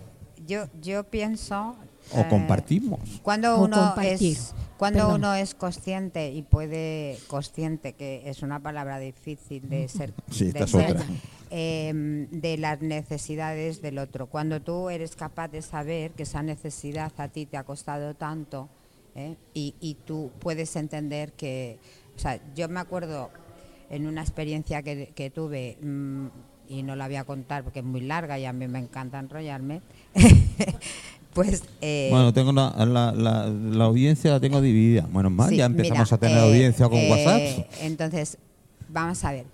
yo, yo pienso... O eh, compartimos. Cuando O uno compartir. es cuando Perdón. uno es consciente y puede consciente que es una palabra difícil de ser, Sí, de, ser, eh, de las necesidades del otro. Cuando tú eres capaz de saber que esa necesidad a ti te ha costado tanto ¿eh? y, y tú puedes entender que, o sea, yo me acuerdo en una experiencia que, que tuve mm, y no la voy a contar porque es muy larga y a mí me encanta enrollarme. pues eh, Bueno, tengo la, la, la- la audiencia la tengo dividida. Bueno, más Sí, ya empezamos mira, a tener eh, audiencia con eh, WhatsApp. Entonces, vamos a ver.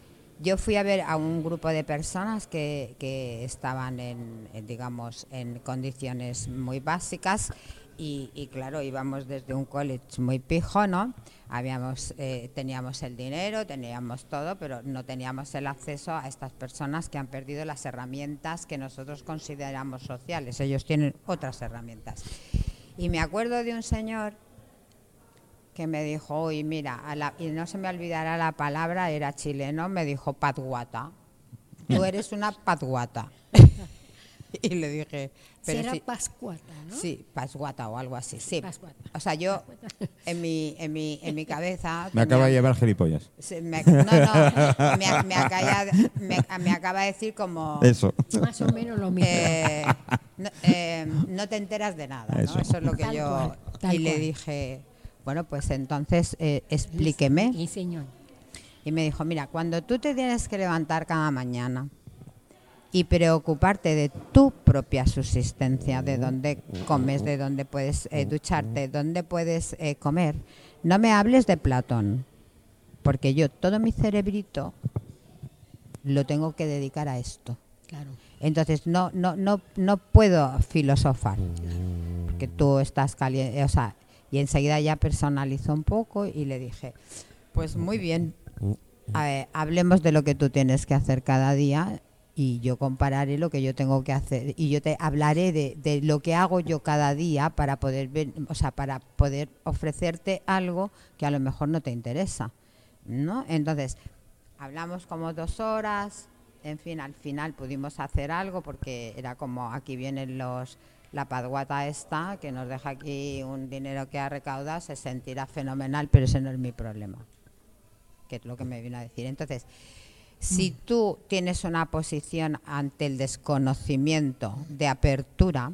Yo fui a ver a un grupo de personas que, que estaban en, en, digamos, en condiciones muy básicas y, y, claro, íbamos desde un college muy pijo, ¿no? Habíamos, eh, teníamos el dinero, teníamos todo, pero no teníamos el acceso a estas personas que han perdido las herramientas que nosotros consideramos sociales. Ellos tienen otras herramientas. Y me acuerdo de un señor que me dijo, oye, mira, a la- y no se me olvidará la palabra, era chileno, me dijo patguata. Tú eres una patguata. y le dije, pero Será si- Pascuata, ¿no? Sí, pasguata o algo así, sí. O sea, yo en mi, en mi, en mi cabeza... Me acaba de llevar gilipollas. Sí, me- no, no, me, me acaba, me- me acaba de decir como... Eso. Más o menos lo mismo. Eh, no, eh, no te enteras de nada, ¿no? Eso. Eso, es lo que Tal yo... cual, y le dije, bueno, pues entonces eh, explíqueme. Y señor. Y me dijo, mira, cuando tú te tienes que levantar cada mañana y preocuparte de tu propia subsistencia, de dónde comes, de dónde puedes eh, ducharte, dónde puedes eh, comer, no me hables de Platón, porque yo todo mi cerebrito lo tengo que dedicar a esto. Claro. Entonces no, no, no, no puedo filosofar, que tú estás caliente, o sea, y enseguida ya personalizó un poco y le dije, pues muy bien, a ver, hablemos de lo que tú tienes que hacer cada día y yo compararé lo que yo tengo que hacer y yo te hablaré de, de lo que hago yo cada día para poder ver, o sea, para poder ofrecerte algo que a lo mejor no te interesa, ¿no? Entonces, hablamos como dos horas, en fin, al final pudimos hacer algo porque era como aquí vienen los la padguata esta que nos deja aquí un dinero que ha recaudado se sentirá fenomenal, pero ese no es mi problema, que es lo que me vino a decir. Entonces, si tú tienes una posición ante el desconocimiento de apertura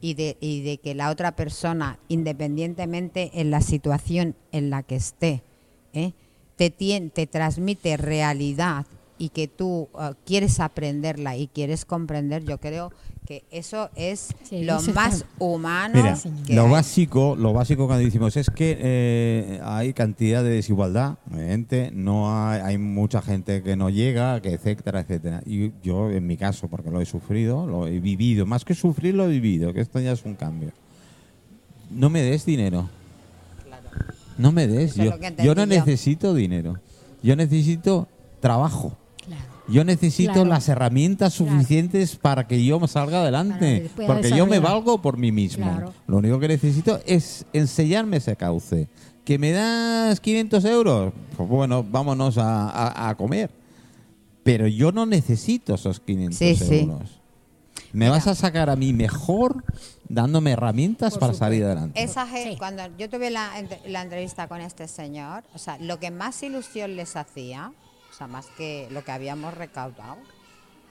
y de, y de que la otra persona, independientemente en la situación en la que esté, ¿eh? te, te transmite realidad y que tú eh, quieres aprenderla y quieres comprender, yo creo que eso es Sí, lo eso más está- humano Mira, que lo hay. básico, lo básico cuando decimos es que eh, hay cantidad de desigualdad, obviamente, no hay, hay mucha gente que no llega, que etcétera, etcétera. Y yo, en mi caso, porque lo he sufrido, lo he vivido, más que sufrir, lo he vivido, que esto ya es un cambio. No me des dinero. No me des. Eso Yo, yo no yo. necesito dinero. Yo necesito trabajo. Yo necesito Claro. las herramientas Claro. suficientes para que yo me salga adelante. Porque yo me valgo por mí mismo. Claro. Lo único que necesito es enseñarme ese cauce. ¿Que me das 500 euros? Pues bueno, vámonos a, a- a comer. Pero yo no necesito esos 500 Sí, sí. euros. Me vas a sacar a mí mejor dándome herramientas Por para supuesto. salir adelante. Esa ge- Sí. cuando yo tuve la, la entrevista con este señor, o sea, lo que más ilusión les hacía, sea, más que lo que habíamos recaudado,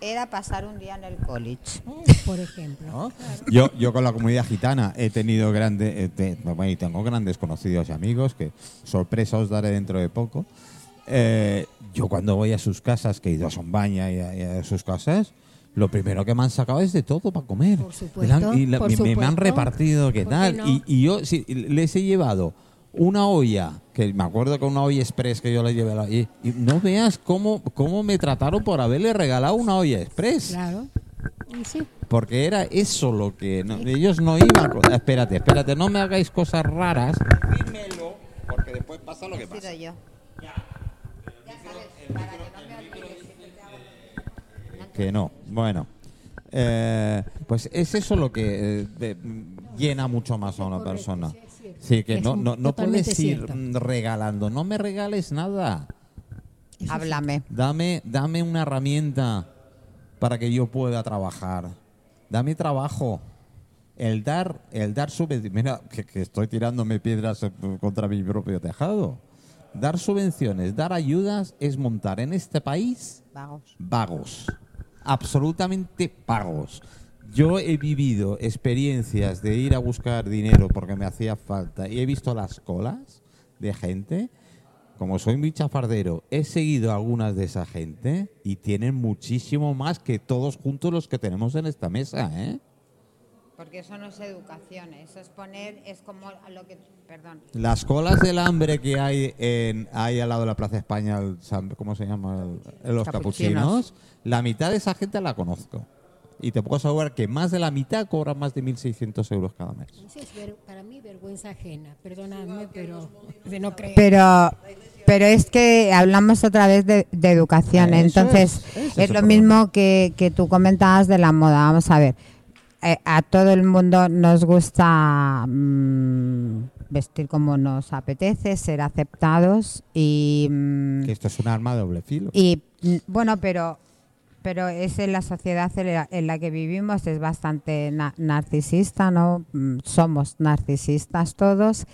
era pasar un día en el college. Por ejemplo. ¿no? Yo, yo con la comunidad gitana he tenido grandes, bueno, y tengo grandes conocidos y amigos que sorpresa os daré dentro de poco. Eh, yo cuando voy a sus casas, que he ido a Sombaña y a, y a sus casas, lo primero que me han sacado es de todo para comer. Por supuesto, Y la- por me, me han repartido qué ¿Por qué tal. no? Y, y yo sí, les he llevado una olla, que me acuerdo que una olla express que yo les llevé, a la- y, y no veas cómo, cómo me trataron por haberle regalado una olla express. Claro. Sí. Porque era eso lo que... no- ellos no iban... Espérate, espérate, no me hagáis cosas raras. Dímelo, porque después pasa lo que pasa. yo. Que no, bueno. Eh, pues es eso lo que eh, de- llena mucho más a una persona. Sí, que Es no, no, no puedes ir cierto. regalando. No me regales nada. Háblame. Dame, dame una herramienta para que yo pueda trabajar. Dame trabajo. El dar, el dar subvenciones. Mira, que, que estoy tirándome piedras contra mi propio tejado. Dar subvenciones, dar ayudas es montar en este país Vagos. vagos. Absolutamente vagos. Yo he vivido experiencias de ir a buscar dinero porque me hacía falta y he visto las colas de gente. Como soy muy chafardero, he seguido a algunas de esa gente y tienen muchísimo más que todos juntos los que tenemos en esta mesa, ¿eh? Porque eso no es educación, eso es poner, es como lo que, perdón, Las colas del hambre que hay en ahí al lado de la Plaza España, el ¿cómo se llama? El- los Capuchinos. capuchinos. La mitad de esa gente la conozco. Y te puedo asegurar que más de la mitad cobra más de 1.600 euros cada mes. Eso es ver- para mí vergüenza ajena. Perdóname, pero de no creer. Pero, pero es que hablamos otra vez de, de educación. Entonces, es- lo problema. mismo que, que tú comentabas de la moda. Vamos a ver. Eh, a todo el mundo nos gusta mm, vestir como nos apetece, ser aceptados y, mm, Que esto es un arma de doble filo. y mm, bueno, pero pero es en la sociedad en la, en la que vivimos es bastante na- narcisista, ¿no? Mm, Somos narcisistas todos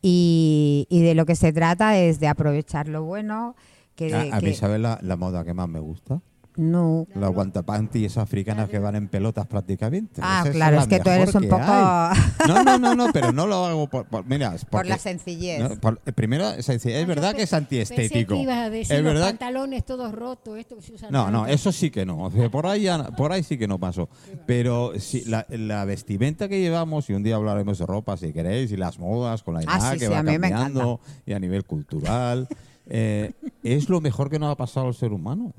y, y de lo que se trata es de aprovechar lo bueno que, a a que- mí, ¿sabes la, la moda que más me gusta? No. Las guantapantis africanas que van en pelotas prácticamente. Ah, Esa claro, la es que tú eres un poco- hay. No, no, no, no, pero no lo hago por. por- mira, Por la sencillez. no, por- eh, primero, es, decir, es Ah, verdad que es antiestético. Pensé que ibas a decir es los verdad. pantalones todos rotos, esto que se usa No, no, eso sí que no. O sea, por ahí, ya- por ahí sí que no pasó. Pero sí, la, la vestimenta que llevamos, y un día hablaremos de ropa si queréis, y las modas con la edad Ah, sí, que sí, va cambiando, y a nivel cultural, eh, es lo mejor que nos ha pasado al ser humano.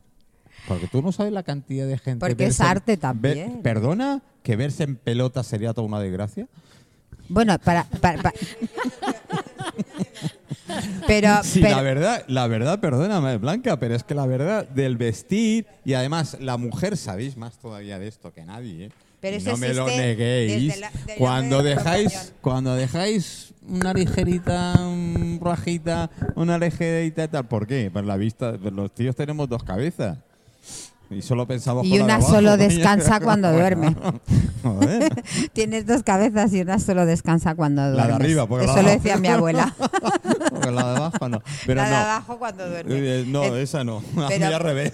Porque tú no sabes la cantidad de gente. Porque es verse en- arte ver- también. Perdona, que verse en pelota sería toda una desgracia. Bueno, para... para- pa- pero, Sí, pero- la verdad, la verdad, perdóname, Blanca, pero es que la verdad del vestir y además la mujer sabéis más todavía de esto que nadie, ¿eh? Pero no me lo neguéis. la- desde cuando la dejáis, cuando dejáis una ligerita, un rajita, una ligerita y tal, ¿por qué? Por la vista, los tíos tenemos dos cabezas. Y solo pensamos Y la una solo descansa cuando duerme. Tienes dos cabezas y una solo descansa cuando La de arriba, porque la Eso de lo decía mi abuela. Porque la de abajo no. Pero la de no. abajo cuando duerme. Eh, No, Eh, esa no. A pero- mí al revés.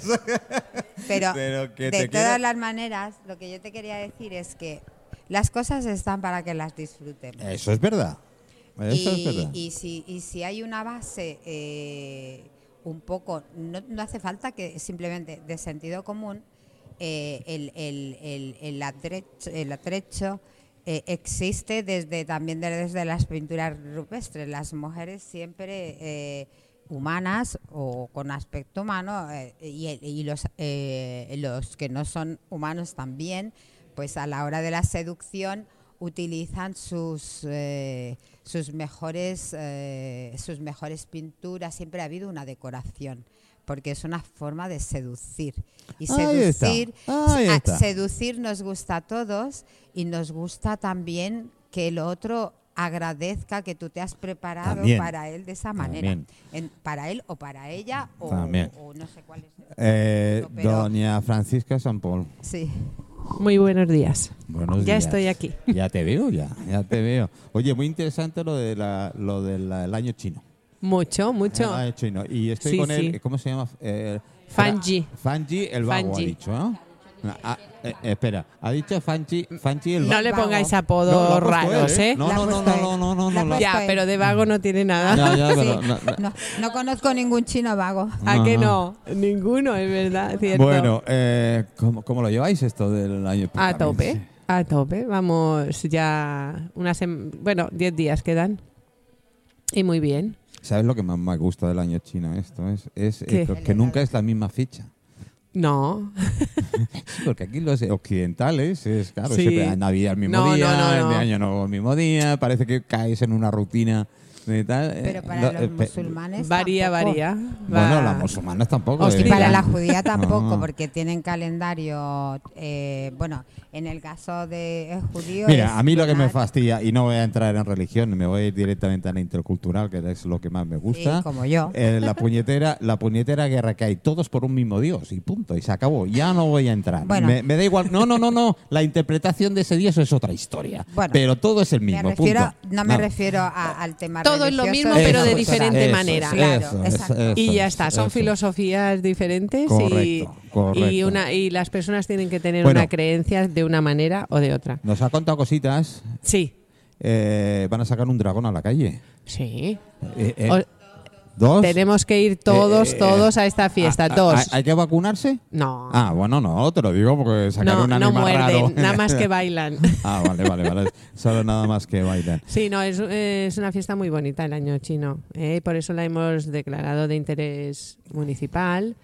Pero, Pero que de te todas quiere- las maneras, lo que yo te quería decir es que las cosas están para que las disfrutemos. Eso es verdad. Eso y, es verdad. y si, y si hay una base eh, un poco, no, no hace falta que simplemente de sentido común, eh, el, el, el, el atrecho, el atrecho, eh, existe desde también desde las pinturas rupestres. Las mujeres siempre eh, humanas o con aspecto humano y, y los, los que no son humanos también, pues a la hora de la seducción utilizan sus eh, sus mejores eh, sus mejores pinturas siempre ha habido una decoración porque es una forma de seducir y seducir ahí a- está. seducir nos gusta a todos y nos gusta también que el otro agradezca que tú te has preparado También. para él de esa manera. En- para él o para ella o, no sé cuál es el Eh, pero- doña Francisca San Paul. sí Muy buenos días. Buenos Ya días. estoy aquí. Ya te veo, ya, ya te veo. Oye, muy interesante lo de la, lo del año chino. Mucho, mucho. El año chino. Y estoy Sí, con él, sí. ¿cómo se llama? Eh, Fanji. Fanji el vago Fanji. ha dicho, ¿no? Ah, eh, espera, ha dicho Fanji, Fanji el. No le pongáis No, apodos raros, él, ¿eh? No, La ha no, no, no, no, no, no, no. puesto Ya, pero de vago no tiene nada. Ya, ya, Sí. pero no, no. no, no conozco ningún chino vago ¿A que No, no? Ninguno, es verdad, cierto. Bueno, eh, ¿cómo, cómo lo lleváis esto del año a tope, a tope. Vamos ya una sem- bueno, 10 días quedan. Y muy bien. ¿Sabes lo que más me gusta del año chino esto? Es, es eh, ¿Qué? que- nunca es la misma fecha. No. Porque aquí los occidentales es, claro, Sí. siempre Navidad el mismo No, día, no, no, el no. de Año Nuevo el mismo día, parece que caes en una rutina tal. eh, pero para lo- los eh, musulmanes Varía, tampoco. varía. Bueno, las musulmanas tampoco. Eh, para la judía tampoco, No. porque tienen calendario. eh, bueno, en el caso de eh, judío. Mira, a mí lo que me fastidia, y no voy a entrar en religión, me voy a ir directamente a la intercultural, que es lo que más me gusta. Sí, como yo. Eh, la puñetera la puñetera guerra que hay todos por un mismo dios y punto y se acabó ya no voy a entrar Bueno. me, me da igual no no no no la interpretación de ese dios es otra historia Bueno, pero todo es el Me mismo refiero, punto. no me refiero a- al tema Todo es lo mismo, pero de diferente eso, manera. Claro, eso, exacto. eso, y ya es, está, son eso. filosofías diferentes y, Correcto, correcto. y una y las personas tienen que tener Bueno. una creencia de una manera o de otra. nos ha contado cositas Sí, eh, van a sacar un dragón a la calle sí. Eh, eh, O- dos tenemos que ir todos, Eh, eh, todos a esta fiesta. Ah, ah, dos. ¿hay- ¿hay que vacunarse? no, ah bueno no te lo digo porque sacar no, un no animal muerden, raro nada más que bailan. ah vale vale vale solo nada más que bailan Sí, no, es, es una fiesta muy bonita el año chino. ¿eh? Por eso la hemos declarado de interés municipal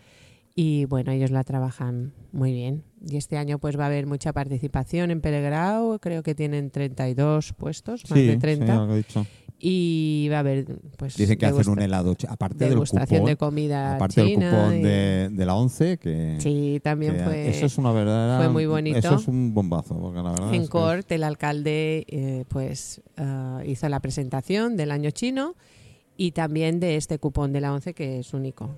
y bueno, ellos la trabajan muy bien. Y este año pues va a haber mucha participación en Pelegrao, creo que tienen 32 puestos, más sí, de sí, 30. algo he dicho. Y va a haber pues Dicen que hacen un helado, aparte del degustación cupón, de comida aparte del china cupón y- de, de la 11, que, Sí, también que fue eso es una verdadera, fue muy bonito. Eso es un bombazo, porque la verdad en es Cort el alcalde eh, pues ah, hizo la presentación del año chino y también de este cupón de la 11 que es único.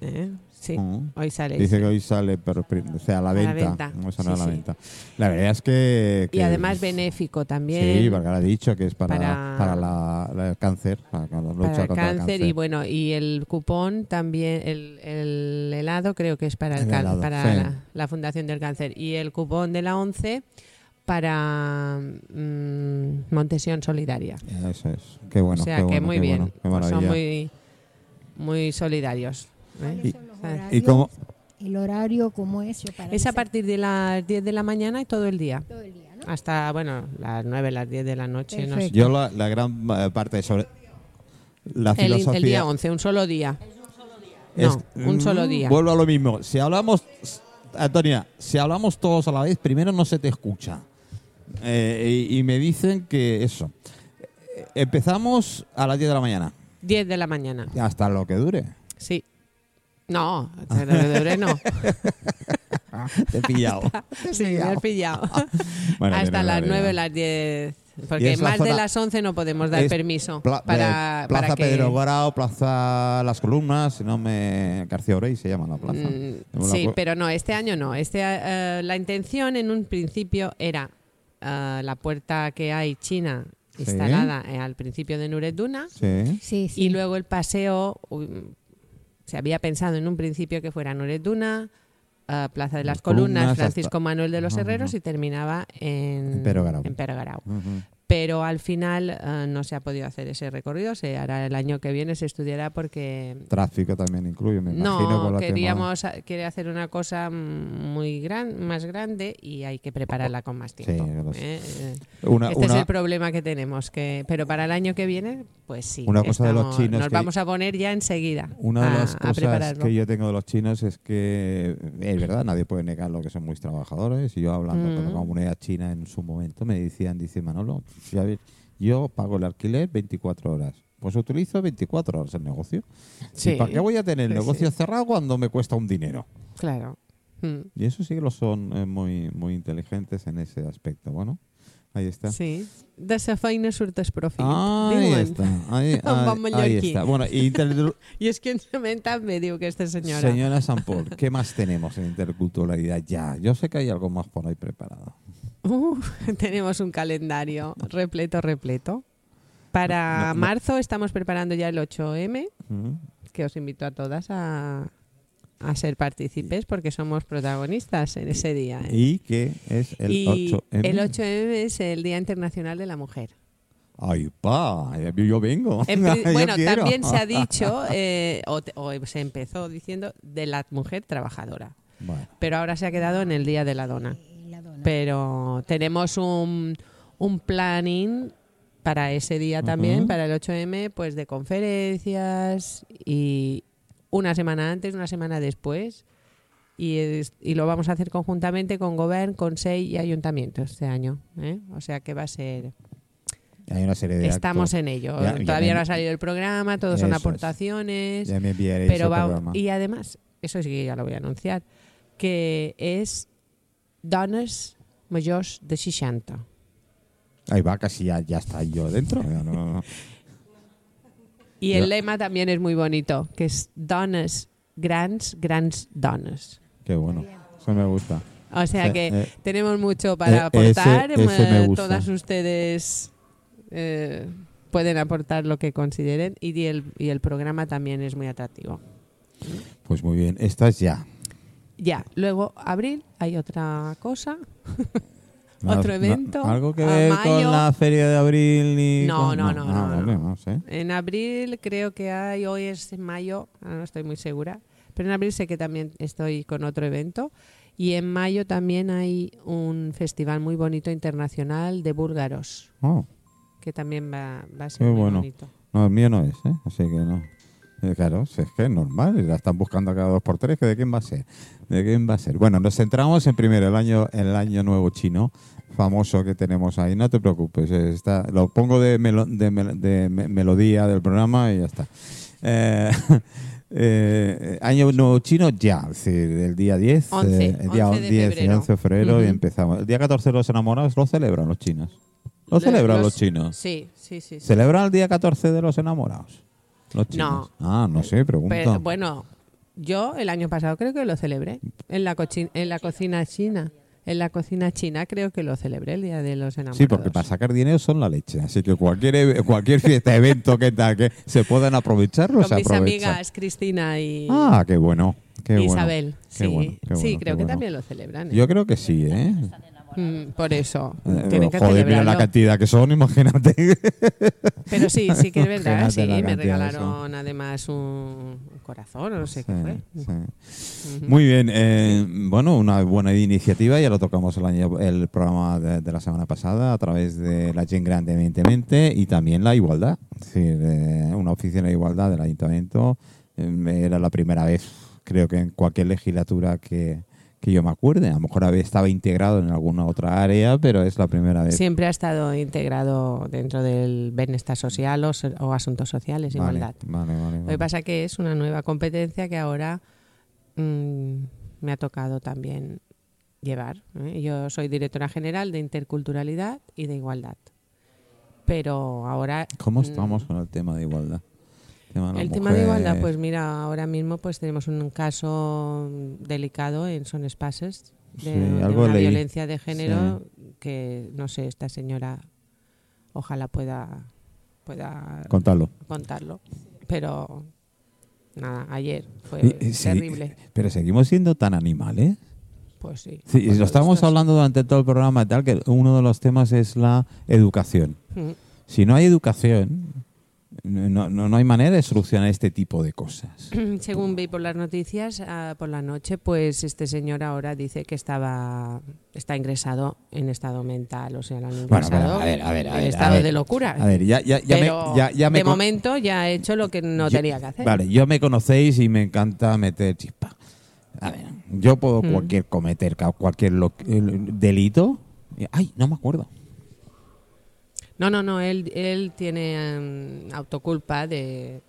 ¿eh? Sí, Mm. hoy sale. Dice que hoy sale, pero, o sea, a la A la venta. venta. No Sí, a la sí. venta. La verdad es que. Y que- además benéfico también. Sí, porque ha dicho que es para, Para- para, la, la- el cáncer, para la lucha para el contra cáncer, el cáncer. y bueno y el cupón también el, el helado creo que es para el, El helado, para sí. la, la fundación del cáncer y el cupón de la 11 para mm, Montesión Solidaria Eso es. Qué bueno. o sea qué que bueno, muy qué bien bueno, qué Pues son muy muy solidarios ¿eh? ¿Cuáles son los ¿Y horarios? cómo- ¿El horario cómo es? Yo para es a partir de las 10 de la mañana y todo el día todo el día, ¿no? hasta bueno las 9 las 10 de la noche no sé. Yo la, la gran eh, parte sobre la el, filosofía. el día 11 un solo día es- no un solo día Vuelvo a lo mismo. Si hablamos, Antonia, si hablamos todos a la vez, primero no se te escucha. Eh, y, y me dicen que eso. Empezamos a las 10 de la mañana, 10 de la mañana hasta lo que dure. sí no, dure no. Te he pillado. Sí, me has pillado. Bueno, Hasta las horario. 9, las 10. Y Porque la más de las 11 no podemos dar permiso Pla- para, plaza para que... Pedro Guarao, Plaza Las Columnas, si no me. García Orey se llama la plaza. Mm, la sí, pero no, este año no. Este, eh, la intención en un principio era eh, la puerta que hay china instalada eh, al principio de Nuret Duna Sí. Sí, sí. y luego el paseo um, se había pensado en un principio que fuera Nuret Duna, eh, Plaza de las Las Columnas, Columnas, Francisco hasta- Manuel de los Herreros y terminaba en, En Pero Garau. Pero al final eh, no se ha podido hacer ese recorrido. Se hará el año que viene, se estudiará porque Tráfico también incluye, me imagino. no queríamos a- quiere hacer una cosa muy gran, más grande y hay que prepararla con más tiempo. Sí. ¿eh? Eh. Una, Este es el problema que tenemos, que pero para el año que viene, pues sí. Una cosa de los chinos Nos que- vamos a poner ya enseguida Una de las a cosas que yo tengo de los chinos es que, es verdad, nadie puede negar lo que son muy trabajadores. Y yo hablando con la Mm. comunidad china en su momento, me decían, dice Manolo, yo pago el alquiler 24 horas. Pues utilizo 24 horas el negocio. Sí. ¿Y para qué voy a tener el negocio sí. cerrado cuando me cuesta un dinero? Claro. Mm. Y eso sí que lo son eh, muy, muy inteligentes en ese aspecto. Bueno, ahí está. Sí. De esa feina surtes profit. Ahí diuen. está. Ahí, bon ahí- ahí mallorquí. está. Bueno, y inter- Y es que també diu aquesta senyora. Señora San Paul, ¿qué más tenemos en interculturalidad ya? Yo sé que hay algo más por ahí preparado. Uh, tenemos un calendario repleto, repleto. Para No, no. marzo estamos preparando ya el 8M, Mm. que os invito a todas a, a ser partícipes porque somos protagonistas en ese día. ¿eh? ¿Y qué es el Y 8M? el 8M es el Día Internacional de la Mujer. Ay, pa, yo vengo. En pri- Yo bueno, también se ha dicho, eh, o, te- o se empezó diciendo, de la mujer trabajadora. Bueno, Pero ahora se ha quedado en el Día de la Dona. Y la dona. Pero tenemos un, un planning para ese día también, para el 8M, pues de conferencias y una semana antes, una semana después. Y, es- y lo vamos a hacer conjuntamente con Govern, Consell y Ayuntamiento este año. ¿eh? O sea que va a ser... hay una serie de Estamos actos. en ello. Ya- ya Todavía me- no ha salido el programa, todos son Eso es. aportaciones. Ya me Pero va, y además, eso sí que ya lo voy a anunciar, que es dones mayors de 60. Ahí va, casi ya, ya está yo dentro. ya no- Y el lema también es muy bonito, que es dones grans, grans dones. Qué bueno. Eso me gusta. O sea que eh, tenemos mucho para eh, ese- aportar. ese me eh, gusta. Todas ustedes eh, pueden aportar lo que consideren y el, y el programa también es muy atractivo. Pues muy bien. Esta es ya. Ya, luego abril hay otra cosa. No, Otro no, evento, ¿Algo que a ver mayo. con la feria de abril? No, con- no, no, Ah, no, no. no sé. En abril creo que hay, hoy es en mayo, ahora no estoy muy segura, pero en abril sé que también estoy con otro evento. Y en mayo también hay un festival muy bonito internacional de búlgaros, Oh, que también va, va a ser Qué muy bueno. bonito. no, el mío no es, ¿eh? Así que no. Eh, claro, si es que es normal, la están buscando a cada dos por tres, que ¿de quién va a ser? ¿De quién va a ser? Bueno, nos centramos en primero el año, el año nuevo chino, famoso que tenemos ahí. No te preocupes, eh, está, lo pongo de, melo- de, mel- de me- melodía del programa y ya está. Eh, eh, año nuevo chino ya, es decir, el día 10, 11, eh, el día 11 de 10 y febrero. 11 de febrero y empezamos. El día 14 de los enamorados lo celebran los chinos. Lo celebran los, los- chinos. Sí, sí, sí. sí. ¿Celebran el día 14 de los enamorados? Los chinos. Ah, no sé, pregunto. Pero, bueno, Yo el año pasado creo que lo celebré en la, en la cocina china. En la cocina china creo que lo celebré el Día de los Enamorados. Sí, porque para sacar dinero son la leche. Así que cualquier, cualquier fiesta, evento que tal, que se puedan aprovechar, los Con mis aprovechan. amigas Cristina y Ah, qué bueno. Qué bueno. Isabel. Qué sí, bueno, qué sí bueno, creo que también lo celebran. ¿eh? Yo creo que sí, ¿eh? Mm, por eso. Eh, tienen que Joder, mira la cantidad que son, imagínate. Pero sí, sí que es verdad. Sí, me regalaron además un, corazón o no sé qué fue. Sí. Muy bien, eh, bueno, una buena iniciativa, ya lo tocamos el, año, el programa de, de la semana pasada a través de la Gen Grande, evidentemente, y también la igualdad. Es decir, eh, una oficina de igualdad del ayuntamiento eh, era la primera vez, creo que en cualquier legislatura que, que yo me acuerde. A lo mejor estaba integrado en alguna otra área, pero es la primera vez. Siempre ha estado integrado dentro del bienestar social o, asuntos sociales, Vale, igualdad. vale, vale, Lo que pasa que es una nueva competencia que ahora mm, me ha tocado también llevar. ¿eh? Yo soy directora general de interculturalidad y de igualdad. Pero ahora ¿Cómo mm, estamos con el tema de igualdad? Tema de la el tema de igualdad, pues mira, ahora mismo pues tenemos un caso delicado en Son Espaces de, Sí, de algo una leí. violencia de género que no sé, esta señora ojalá pueda pueda Contadlo. contarlo, pero nada, ayer fue sí, terrible. pero seguimos siendo tan animales. Pues sí. Sí, y lo estábamos esto es- hablando durante todo el programa y tal, que uno de los temas es la educación. Si no hay educación, no, no, no hay manera de solucionar este tipo de cosas. Según vi por las noticias, ah, por la noche, pues este señor ahora dice que estaba está ingresado en estado mental, o sea, lo han Bueno, a ver, a ver, a en ver, a estado de locura. A ver, ya, ya, ya Pero me, ya, ya me de momento ya ha hecho lo que no yo- tenía que hacer. Vale, yo me conocéis y me encanta meter chispa. A ver, yo puedo Mm. cualquier cometer cualquier el- delito. Ay, no me acuerdo. No, no, no, él, él tiene em, autoculpa de,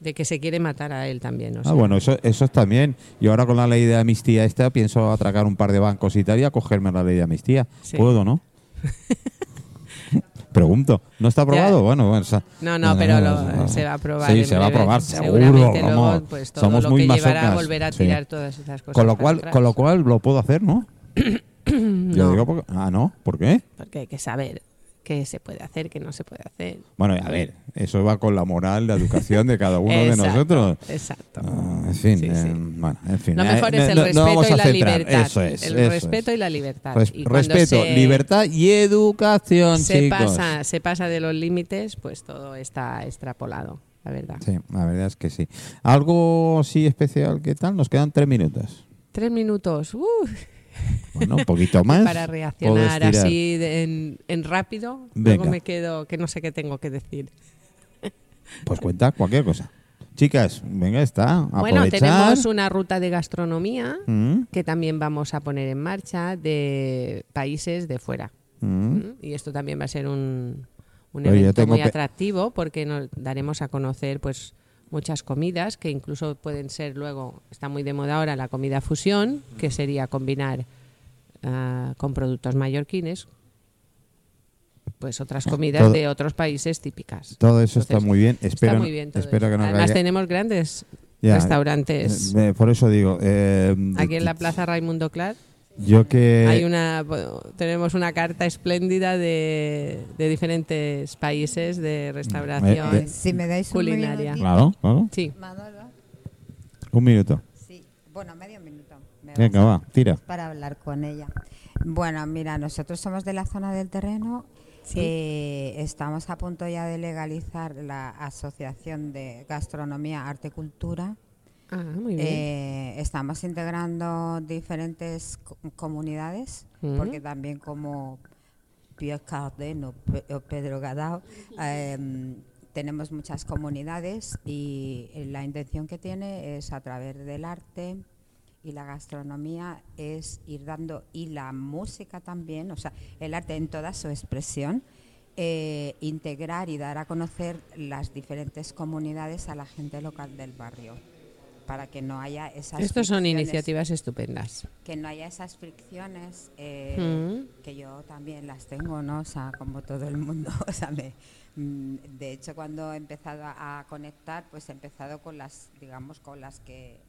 de que se quiere matar a él también. o Ah, sea. bueno, eso, eso es también. Y ahora con la ley de amnistía esta pienso atracar un par de bancos y tal y acogerme a la ley de amnistía. Sí. ¿Puedo, no? Pregunto. ¿No está aprobado? Ya. Bueno, bueno, sa- No, no, pero lo- no. se va a aprobar. Sí, se va a aprobar, seguro. Luego, pues todo Somos lo muy que llevará a volver a sí. tirar todas esas cosas. Con lo cual, atrás. con lo cual lo puedo hacer, ¿no? Yo digo porque, ah, no, ¿por qué? Porque hay que saber qué se puede hacer, qué no se puede hacer. Bueno, a ver, eso va con la moral, la educación de cada uno de nosotros. Exacto. Ah, en fin, Sí, eh, sí. bueno, en fin. Lo eh, mejor no- es el no- respeto y la libertad. Eso es. el eso respeto es. y la libertad. Res- Y respeto, libertad y educación, se chicos. pasa, se pasa de los límites, pues todo está extrapolado, la verdad. Sí, la verdad es que sí. Algo así especial, ¿qué tal? Nos quedan tres minutos. Tres minutos, ¡uh! Bueno, un poquito más. para reaccionar así de- en, en rápido. Venga. Luego me quedo que no sé qué tengo que decir. Pues cuenta cualquier cosa. Chicas, venga, está. Bueno, tenemos una ruta de gastronomía Mm, que también vamos a poner en marcha de países de fuera. mm. ¿Mm? Y esto también va a ser un, un evento muy atractivo porque nos daremos a conocer pues muchas comidas que incluso pueden ser luego, está muy de moda ahora la comida fusión, que sería combinar ah, con productos mallorquines pues otras comidas Todo- de otros países típicas. Todo eso está muy bien. Espero, muy bien que no Además tenemos grandes Ya, restaurantes. eh, por eso digo. eh, Aquí en la Plaza Raimundo Clar Yo que. hay una bueno, tenemos una carta espléndida de, de diferentes países de restauración. Eh, de- Si me dais un Culinaria. minutito, Claro, claro. Sí. Manolo, Un minuto. sí, bueno, medio minuto. me Venga, va, tira. para hablar con ella. Bueno, mira, nosotros somos de la zona del terreno. eh, estamos a punto ya de legalizar la Asociación de Gastronomía, Arte y Cultura. Ah, muy bien. Eh, estamos integrando diferentes co- comunidades, porque también como Pierre Cardin o Pedro Gadao, em, tenemos muchas comunidades y la intención que tiene es a través del arte y la gastronomía es ir dando, y la música también, o sea, el arte en toda su expresión, eh, integrar y dar a conocer las diferentes comunidades a la gente local del barrio para que no haya esas Estos son fricciones, iniciativas estupendas. que no haya esas fricciones eh, Mm. que yo también las tengo no o sea como todo el mundo o sea me- mm, de hecho cuando he empezado a, conectar pues he empezado con las digamos con las que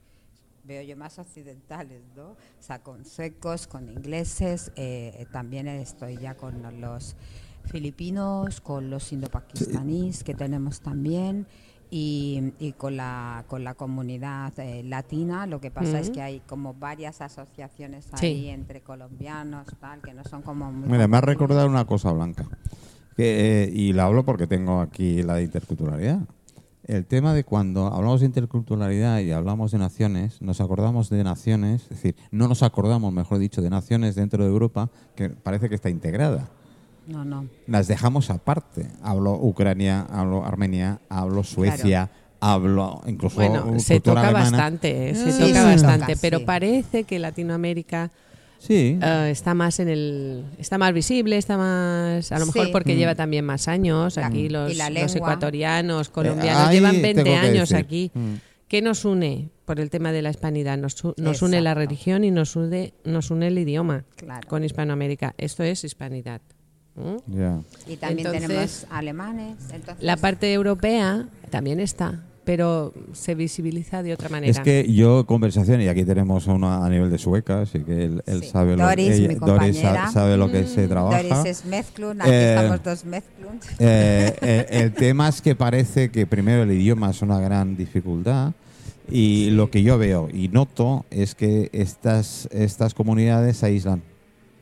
veo yo más occidentales, ¿no? O sea, con suecos, con ingleses, eh, también estoy ya con los filipinos, con los indopakistaníes que tenemos también. Y, y con la con la comunidad eh, latina lo que pasa es que hay como varias asociaciones Sí. ahí entre colombianos tal que no son como muy Mira, me ha recordado una cosa, Blanca. Que, eh, y la hablo porque tengo aquí la de interculturalidad. El tema de cuando hablamos de interculturalidad y hablamos de naciones, nos acordamos de naciones, es decir, no nos acordamos, mejor dicho, de naciones dentro de Europa que parece que está integrada. No no Las dejamos aparte. Hablo Ucrania, hablo Armenia, hablo Suecia, hablo incluso Bueno, uh, se toca alemana. bastante, ¿eh? se Sí, toca bastante, toca, pero sí. parece que Latinoamérica Sí. eh, está más en el, está más visible, está más, a lo mejor Sí. porque Mm. lleva también más años. La- Aquí los, los ecuatorianos, Eh, colombianos ahí llevan tengo 20 que años decir. aquí. Mm. ¿Qué nos une por el tema de la hispanidad? Nos, nos une la religión y nos une, nos une el idioma claro con Hispanoamérica. Esto es hispanidad. ¿Mm? Ya. y también Entonces, tenemos alemanes entonces La parte europea también está, pero se visibiliza de otra manera. Es que yo, conversación, y aquí tenemos a uno a nivel de sueca, así que él, él Sí. sabe, lo, Doris, ella- mi Doris sabe lo que se trabaja. Doris es Mezclun, aquí Eh, estamos dos Mezclun. Eh, eh, el tema es que parece que primero el idioma es una gran dificultad y lo que yo veo y noto es que estas, estas comunidades se aíslan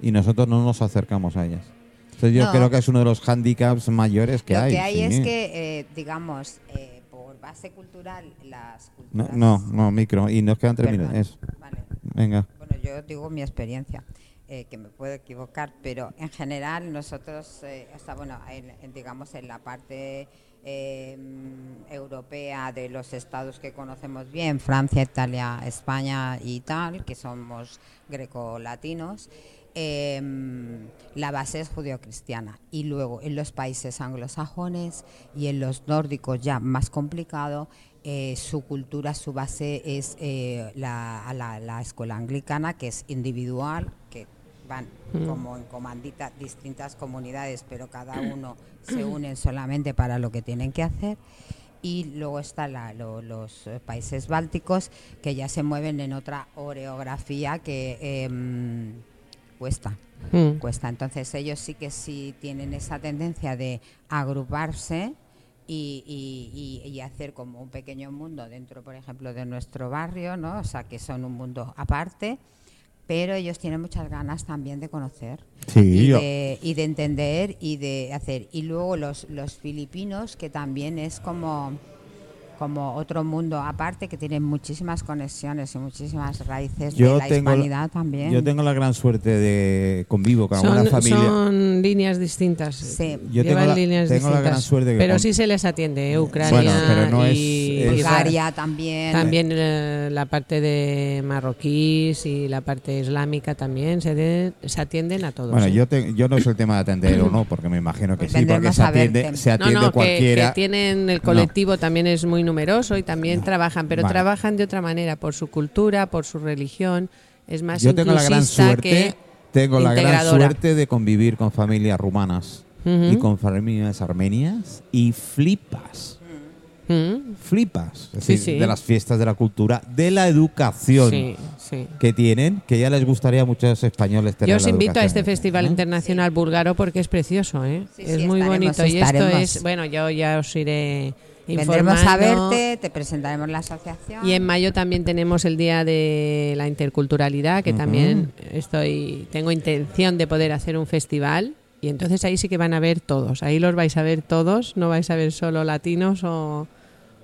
y nosotros no nos acercamos a ellas. Entonces yo No. creo que es uno de los hándicaps mayores que Lo hay. que hay sí. es que, eh, digamos, eh, por base cultural, las No, culturas... no, no, micro. Y nos quedan tres minutos. Vale. Venga. Bueno, yo digo mi experiencia, eh, que me puedo equivocar, pero en general nosotros, eh, sea, bueno, en- en, digamos en la parte eh, europea de los estados que conocemos bien, Francia, Italia, España y tal, que somos grecolatinos, eh, la base es judeocristiana. Y luego en los países anglosajones y en los nórdicos ya más complicado, eh, su cultura, su base es eh, la, la, la escuela anglicana, que es individual, que van como en comandita distintas comunidades, pero cada uno se unen solamente para lo que tienen que hacer. Y luego están los eh, países bálticos, que ya se mueven en otra oreografía que em, cuesta Mm. cuesta. Entonces ellos sí que sí tienen esa tendencia de agruparse y, y- hacer como un pequeño mundo dentro, por ejemplo, de nuestro barrio, ¿no? O sea, que son un mundo aparte, pero ellos tienen muchas ganas también de conocer Sí, y, de, y de entender y de hacer. Y luego los, los filipinos, que también es como como otro mundo aparte que tiene muchísimas conexiones y muchísimas raíces de la hispanidad también. Yo tengo la gran suerte de convivo con alguna Son, familia. son líneas distintas. Sí. Yo tengo Llevan la- líneas tengo la distintas. gran suerte que pero con- sí se les atiende, ¿eh? Ucrania Bueno, pero no y es- Bulgaria también. También eh, la parte de marroquíes y la parte islámica también se, de- se atienden a todos. Bueno, ¿eh? yo, te- yo no es el tema de atender o no, porque me imagino que Pues sí, porque se atiende, se no, atiende no, que- cualquiera. Que, tienen el colectivo también es muy numeroso y también trabajan, pero Vale. trabajan de otra manera, por su cultura, por su religión. Es más Yo tengo la gran suerte, que tengo la gran suerte de convivir con familias rumanas y con familias armenias y flipas, flipas, es Sí, decir, sí. de las fiestas de la cultura, de la educación Sí, sí. que tienen, que ya les gustaría a muchos españoles tener. Yo os la invito a este festival internacional búlgaro porque es precioso, ¿eh? Sí, es sí, muy bonito y esto estaremos. es, bueno, yo ya os iré Vendremos a verte, te presentaremos la asociación. Y en mayo también tenemos el día de la interculturalidad, que también estoy tengo intención de poder hacer un festival y entonces ahí sí que van a ver todos. Ahí los vais a ver todos, no vais a ver solo latinos o,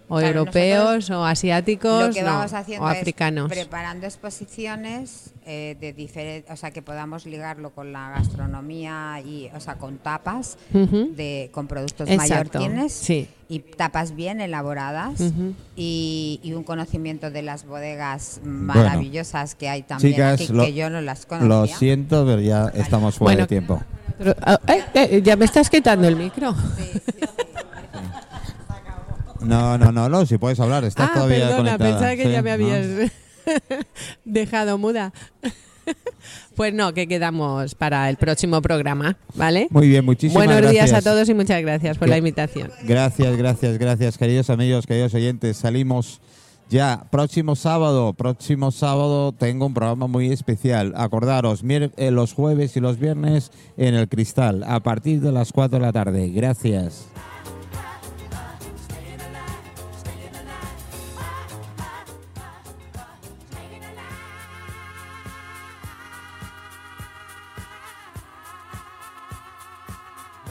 o Claro, europeos o asiáticos lo que no, vamos haciendo o es africanos. preparando exposiciones eh, de diferentes, o sea, que podamos ligarlo con la gastronomía y, o sea, con tapas de con productos Exacto, mallorquines sí. y tapas bien elaboradas y, y un conocimiento de las bodegas maravillosas que hay también Chicas, aquí, lo- que yo no las conocía. Lo siento, pero ya estamos fuera Bueno, de tiempo. Pero, ah, eh, eh, ya me estás quitando el micro. No, no, no, no, si puedes hablar, estás ah, todavía perdona, conectada. pensaba que Sí, ya me ¿no? habías dejado muda. pues no, que quedamos para el próximo programa, ¿vale? Muy bien, muchísimas Buenos gracias. días a todos y muchas gracias por Que- la invitación. Gracias, gracias, gracias, queridos amigos, queridos oyentes. Salimos Ya, próximo sábado, próximo sábado tengo un programa muy especial. Acordaros, eh, los jueves y los viernes en el Cristal, a partir de las 4 de la tarde. Gracias.